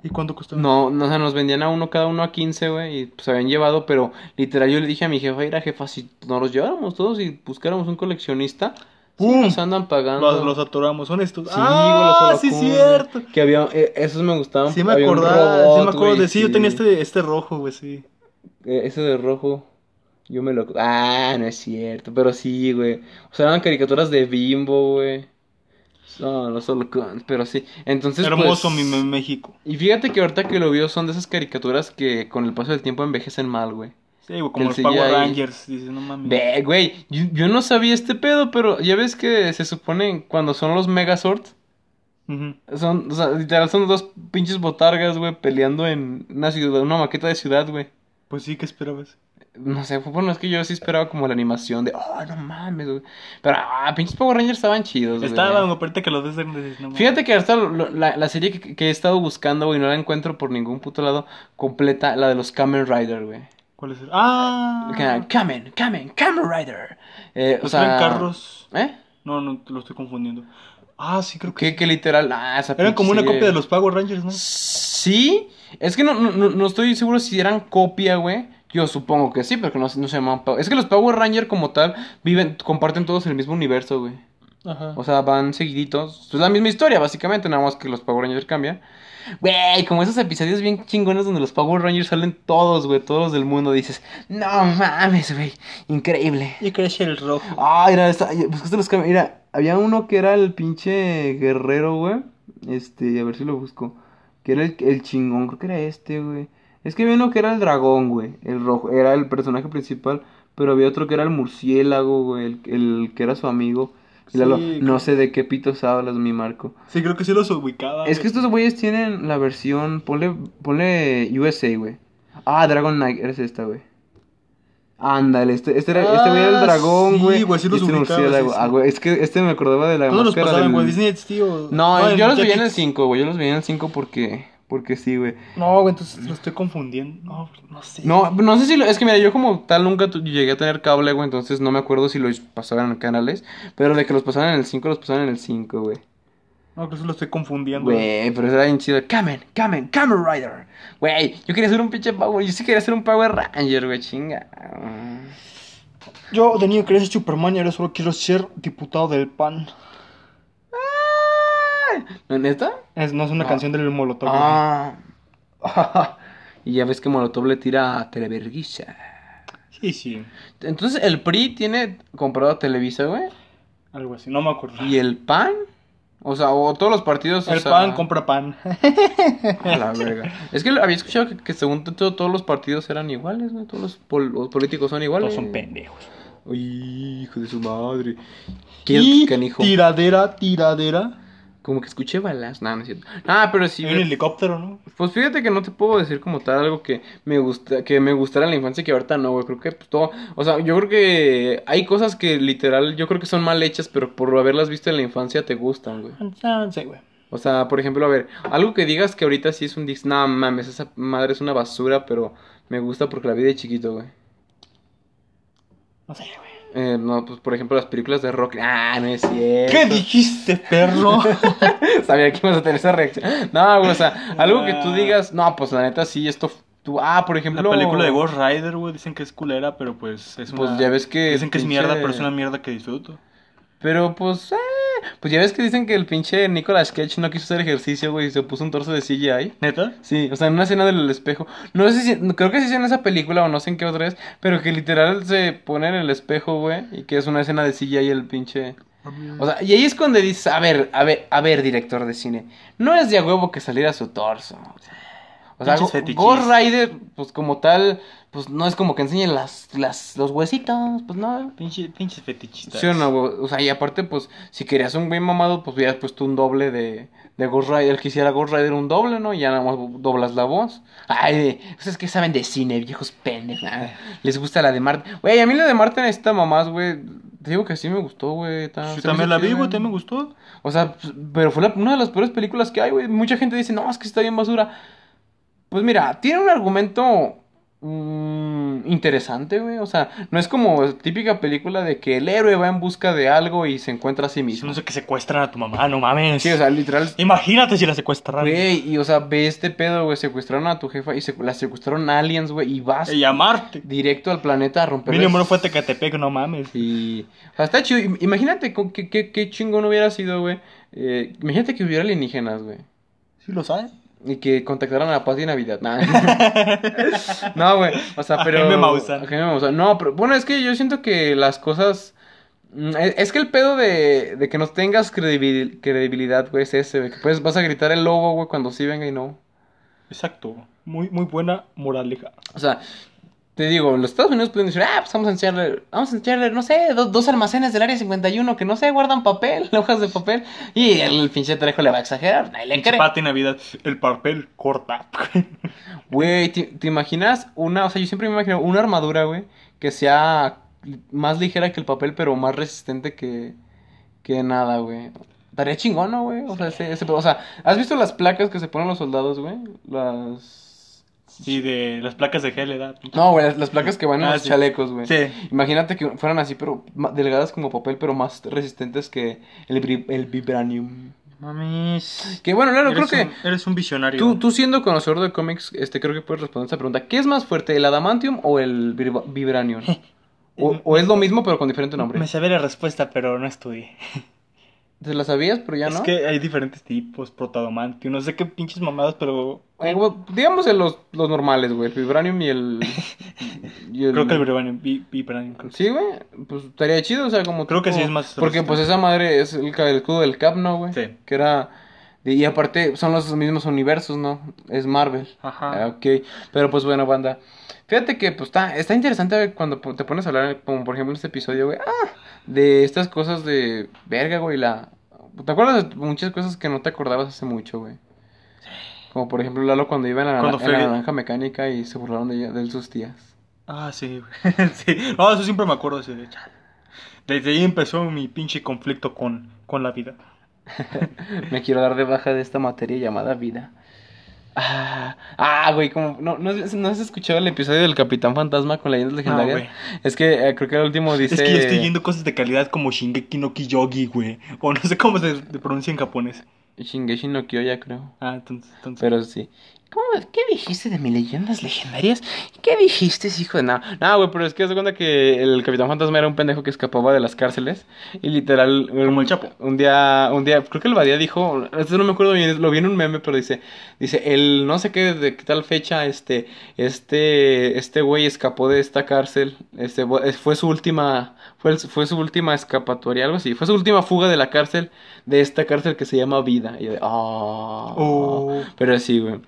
¿Y cuánto costaba? No, no, o sea, nos vendían a uno cada uno a 15, güey, y pues habían llevado, pero literal yo le dije a mi jefa, mira jefa, si nos los lleváramos todos y buscáramos un coleccionista, sí ¡Pum! nos andan pagando. Los, los atoramos, son estos. Sí, ah, sí, cierto. Que había, eh, esos me gustaban. Sí me acordaba, sí robot, me acuerdo de sí, yo tenía este, este rojo, güey, sí. Eh, ese de rojo, yo me lo... Ah, no es cierto, pero sí, güey. O sea, eran caricaturas de Bimbo, güey. No, los holocuns, pero sí. Entonces, Hermoso pues, mi México. Y fíjate que ahorita que lo vio son de esas caricaturas que con el paso del tiempo envejecen mal, güey. Sí, güey, como El los. Power Rangers. Dices, no mames. Ve, güey, yo, yo no sabía este pedo, pero ya ves que se supone cuando son los Megazords, son, o sea, literal son dos pinches botargas, güey, peleando en una ciudad, una maqueta de ciudad, güey. Pues sí, ¿qué esperabas? No sé, fue- bueno, es que yo sí esperaba como la animación de, oh, no mames, güey. Pero, ah, pinches Power Rangers estaban chidos, güey. Estaban, güey, ahorita que los ves, no. Fíjate que hasta lo- la, la serie que, que he estado buscando, güey, no la encuentro por ningún puto lado completa, la de los Kamen Rider, güey. ¿Cuál es el? Ah. Kamen, Kamen, Kamen Rider. Eh, o sea, eran carros. ¿Eh? No, no, te lo estoy confundiendo. Ah, sí, creo que. Que, que literal, ah, esa Eran como una copia de los Power Rangers, ¿no? Sí, es que no, no, no- no estoy seguro si eran copia, güey. Yo supongo que sí, pero que no, no se llaman Power. Es que los Power Ranger como tal viven, comparten todos el mismo universo, güey. Ajá. O sea, van seguiditos. Es la misma historia, básicamente, nada más que los Power Rangers cambian. Güey, como esos episodios bien chingones donde los Power Rangers salen todos, güey, todos del mundo. Dices, no mames, güey, increíble. Yo quería ser el rojo. Ah, mira, buscaste los cam- Mira, había uno que era el pinche guerrero, güey. Este, a ver si lo busco. Que era el, el chingón, creo que era este, güey. Es que había uno que era el dragón, güey. El rojo, era el personaje principal. Pero había otro que era el murciélago, güey. El, el que era su amigo. Sí, no creo- sé de qué pitos hablas, mi Marco. Sí, creo que sí los ubicaba. Es que estos güeyes tienen la versión. Ponle, ponle USA, güey. Ah, Dragon Knight, eres esta, güey. Ándale, este, este, era, este güey era el Ah, dragón, sí, güey. güey, sí los este ubicaba, murciélago. sí, sí. Ah, güey, es que este me acordaba de la Todos los máscara pasaban, del- güey. Disney tío. No, yo los veía en el Jetix. 5, güey. Yo los veía en el 5 porque. Porque sí, güey. No, güey, entonces lo estoy confundiendo. No, no sé. No, no sé si lo. Es que mira, yo como tal nunca llegué a tener cable, güey. Entonces no me acuerdo si los pasaban en canales. Pero de que los pasaban en el 5, los pasaban en el 5, güey. No, creo que lo estoy confundiendo. Güey, pero era bien chido. Kamen, Kamen, Kamen Rider. Güey, yo quería ser un pinche Power. Yo sí quería ser un Power Ranger, güey, chinga. Yo de niño quería ser Superman y ahora solo quiero ser diputado del PAN. ¿No, ¿Neta? Es, no es una Ah. canción del Molotov. Ah. y ya ves que Molotov le tira a Televerguisa. Sí, sí. Entonces el PRI tiene comprado a Televisa, güey. Algo así, no me acuerdo. ¿Y el PAN? O sea, o todos los partidos. o El sea, PAN compra pan. A la verga. Es que había escuchado que, que según todo, todos los partidos eran iguales, ¿no? Todos los, pol- los políticos son iguales. Todos son pendejos. Uy, hijo de su madre. ¿Qué Y canijo? tiradera, tiradera. Como que escuché balas. No, no es cierto. Ah, pero sí. Hay un helicóptero, ¿no? Pues fíjate que no te puedo decir como tal algo que me gusta, que me gustara en la infancia y que ahorita no, güey. Creo que pues, todo, o sea, yo creo que hay cosas que literal, yo creo que son mal hechas, pero por haberlas visto en la infancia te gustan, güey. No sé, güey. O sea, por ejemplo, a ver, algo que digas que ahorita sí es un dis, no mames, esa madre es una basura, pero me gusta porque la vi de chiquito, güey. No sé, güey. Eh, no, pues por ejemplo las películas de rock. Ah, no es cierto. ¿Qué dijiste, perro? Sabía que ibas a tener esa reacción. No, güey, o sea, algo que tú digas, no, pues la neta sí, esto, tú, ah, por ejemplo. La película de Ghost Rider, güey, dicen que es culera, pero pues es Pues una... ya ves que Dicen que es mierda, pero es una mierda que disfruto. Pero pues, eh, pues ya ves que dicen que el pinche Nicolas Cage no quiso hacer ejercicio, güey, y se puso un torso de CGI. ¿Neta? Sí, o sea, en una escena del espejo. No sé si, creo que sí es en esa película o no sé en qué otra es, pero que literal se pone en el espejo, güey, y que es una escena de CGI el pinche... O sea, y ahí es cuando dices, a ver, a ver, a ver, director de cine, no es de a huevo que saliera su torso. O sea, O sea. Ghost Rider, pues como tal, pues no es como que enseñe las, las, los huesitos, pues no. Pinche, pinches fetichistas. Sí o no. O sea, y aparte, pues, si querías un güey mamado, pues hubieras puesto un doble de, de Ghost Rider. El que hiciera Ghost Rider un doble, ¿no? Y ya nada más doblas la voz. Ay, ustedes que saben de cine, viejos pendejos. Ah, Les gusta la de Marta. Güey, a mí la de Marta necesita mamás, güey. Te digo que sí me gustó, güey. está- me también la vi, güey, también me gustó. O sea, pues, pero fue la- una de las peores películas que hay, güey. Mucha gente dice, no, es que está bien basura. Pues mira, tiene un argumento mm, interesante, güey. O sea, no es como típica película de que el héroe va en busca de algo y se encuentra a sí mismo. no sé que secuestran a tu mamá, no mames. Sí, o sea, literal. Imagínate si la secuestraran. Güey, y o sea, ve este pedo, güey. Secuestraron a tu jefa y se, la secuestraron aliens, güey. Y vas Y llamarte. directo al planeta a romper. Mínimo no fue Tecatepec, no mames. Y. O sea, está chido. Im- Imagínate qué, qué, qué chingón hubiera sido, güey. Eh, imagínate que hubiera alienígenas, güey. Sí lo sabes. Y que contactaran a Paz y Navidad. Nah. no, güey. O sea, pero. A Jaime Maussan. No, pero bueno, es que yo siento que las cosas. mm, Es es que el pedo de, de que no tengas credibil- credibilidad, güey, es ese, güey. Que pues vas a gritar el lobo, güey, cuando sí venga y no. Exacto. Muy, muy buena moraleja. O sea, te digo, los Estados Unidos pueden decir, ah, pues vamos a enseñarle, vamos a enseñarle, no sé, do- dos almacenes del área 51 que no sé, guardan papel, hojas de papel. Y el pinche trejo le va a exagerar, nadie le cree. Pati Navidad. El papel corta. Güey, ¿te, te imaginas una, o sea, yo siempre me imagino una armadura, güey, que sea más ligera que el papel, pero más resistente que, que nada, güey. Estaría chingón, ¿no, güey? O sea, ese, ese- o sea, ¿has visto las placas que se ponen los soldados, güey? Las... Sí, de las placas de gel, ¿verdad? No, güey, las, las placas que van en Ah, los sí. chalecos, güey. Sí. Imagínate que fueran así, pero delgadas como papel, pero más resistentes que el, el vibranium. Mames. Que bueno, claro, creo Eres que un- eres un visionario. tú, tú siendo conocedor de cómics, este, creo que puedes responder esta pregunta. ¿Qué es más fuerte, el adamantium o el vibra- vibranium? O, o es lo mismo, pero con diferente nombre. Me sabía la respuesta, pero no estudié. ¿Te la sabías, pero ya es no? que hay diferentes tipos, protadomantio, no sé qué pinches mamadas, pero Eh, güey, digamos los, los normales, güey, el vibranium y el... y el- creo que el Vibranium, vi- Vibranium, creo que sí. Güey, pues estaría chido, o sea, como Creo que sí es más Porque pues esa madre es el, ca- el escudo del Cap, ¿no, güey? Sí. Que era... Y aparte son los mismos universos, ¿no? Es Marvel. Ajá. Ah, ok, pero pues bueno, banda. Fíjate que pues está, está interesante cuando po- te pones a hablar, como por ejemplo en este episodio, güey, ah, de estas cosas de verga, güey, la... ¿Te acuerdas de muchas cosas que no te acordabas hace mucho, güey? Como por ejemplo Lalo cuando iba en la, Cuando en la naranja mecánica y se burlaron de, ella- de él sus tías. Ah, sí, güey. sí. No, eso siempre me acuerdo chale. Desde ahí empezó mi pinche conflicto con, con la vida. Me quiero dar de baja de esta materia llamada vida. Ah, ah, güey, como no, no, has- no has escuchado el episodio del Capitán Fantasma con leyendas legendarias. güey. es que eh, creo que el último dice. Es que yo estoy viendo cosas de calidad como Shingeki no Kiyogi, güey. O no sé cómo se pronuncia en japonés. Shingeshi no Kyoya, creo. Ah, entonces... entonces... Pero sí. ¿Cómo, ¿Qué dijiste de mis leyendas legendarias? ¿Qué dijiste, hijo de nada? No, güey, pero es que de cuenta que el Capitán Fantasma era un pendejo que escapaba de las cárceles. Y literal. un- Como el Chapo. Un día, un día, creo que el Badía dijo, esto no me acuerdo bien, lo vi en un meme, pero dice, dice, el no sé qué, de qué tal fecha, este, este, este güey escapó de esta cárcel, este, eh, fue su última, fue, el- fue su última escapatoria, algo así, fue su última fuga de la cárcel, de esta cárcel que se llama Vida. Y yo de, ah. Oh. Pero sí, güey.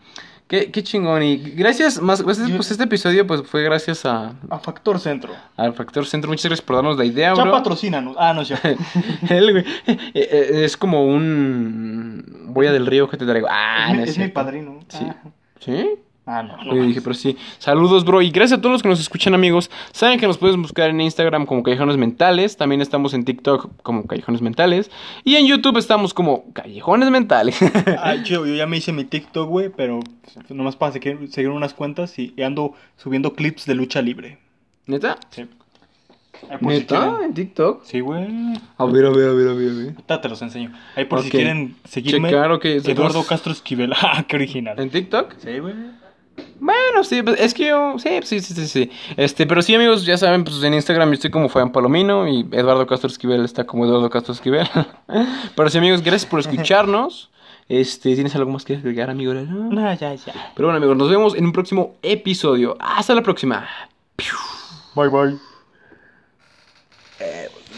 Qué, qué chingón. Y gracias, más, pues, pues este episodio pues fue gracias a, A Factor Centro. al Factor Centro. Muchas gracias por darnos la idea, Ya bro. patrocínanos. Ah, no, ya. Él, güey, eh, eh, es como un boya del río que te traigo. Ah, es no es es mi padrino. Sí. Ah, ¿Sí? Ah, no. no Oye, dije, pero sí. Saludos, bro. Y gracias a todos los que nos escuchan, amigos. Saben que nos puedes buscar en Instagram como Callejones Mentales. También estamos en TikTok como Callejones Mentales. Y en YouTube estamos como Callejones Mentales. Ah, chido, yo ya me hice mi TikTok, güey, pero nomás para seguir, seguir unas cuentas y, y ando subiendo clips de lucha libre. ¿Neta? Sí. Ahí por ¿Neta? ¿En TikTok? Sí, güey. A ver, a ver, a ver, a ver, a ver. Ahorita te los enseño. Ahí por si quieren seguirme. Checar, ok, Eduardo Castro Esquivel. Ah, qué original. ¿En TikTok? Sí, güey. Bueno, sí, pues, es que yo, sí, sí, sí, sí, sí. Este, pero sí, amigos, ya saben, pues en Instagram yo estoy como Fabián Palomino y Eduardo Castro Esquivel está como Eduardo Castro Esquivel. pero sí, amigos, gracias por escucharnos. Este, ¿tienes algo más que agregar, amigo? No. No, ya, ya. Pero bueno, amigos, nos vemos en un próximo episodio. Hasta la próxima. Bye, bye.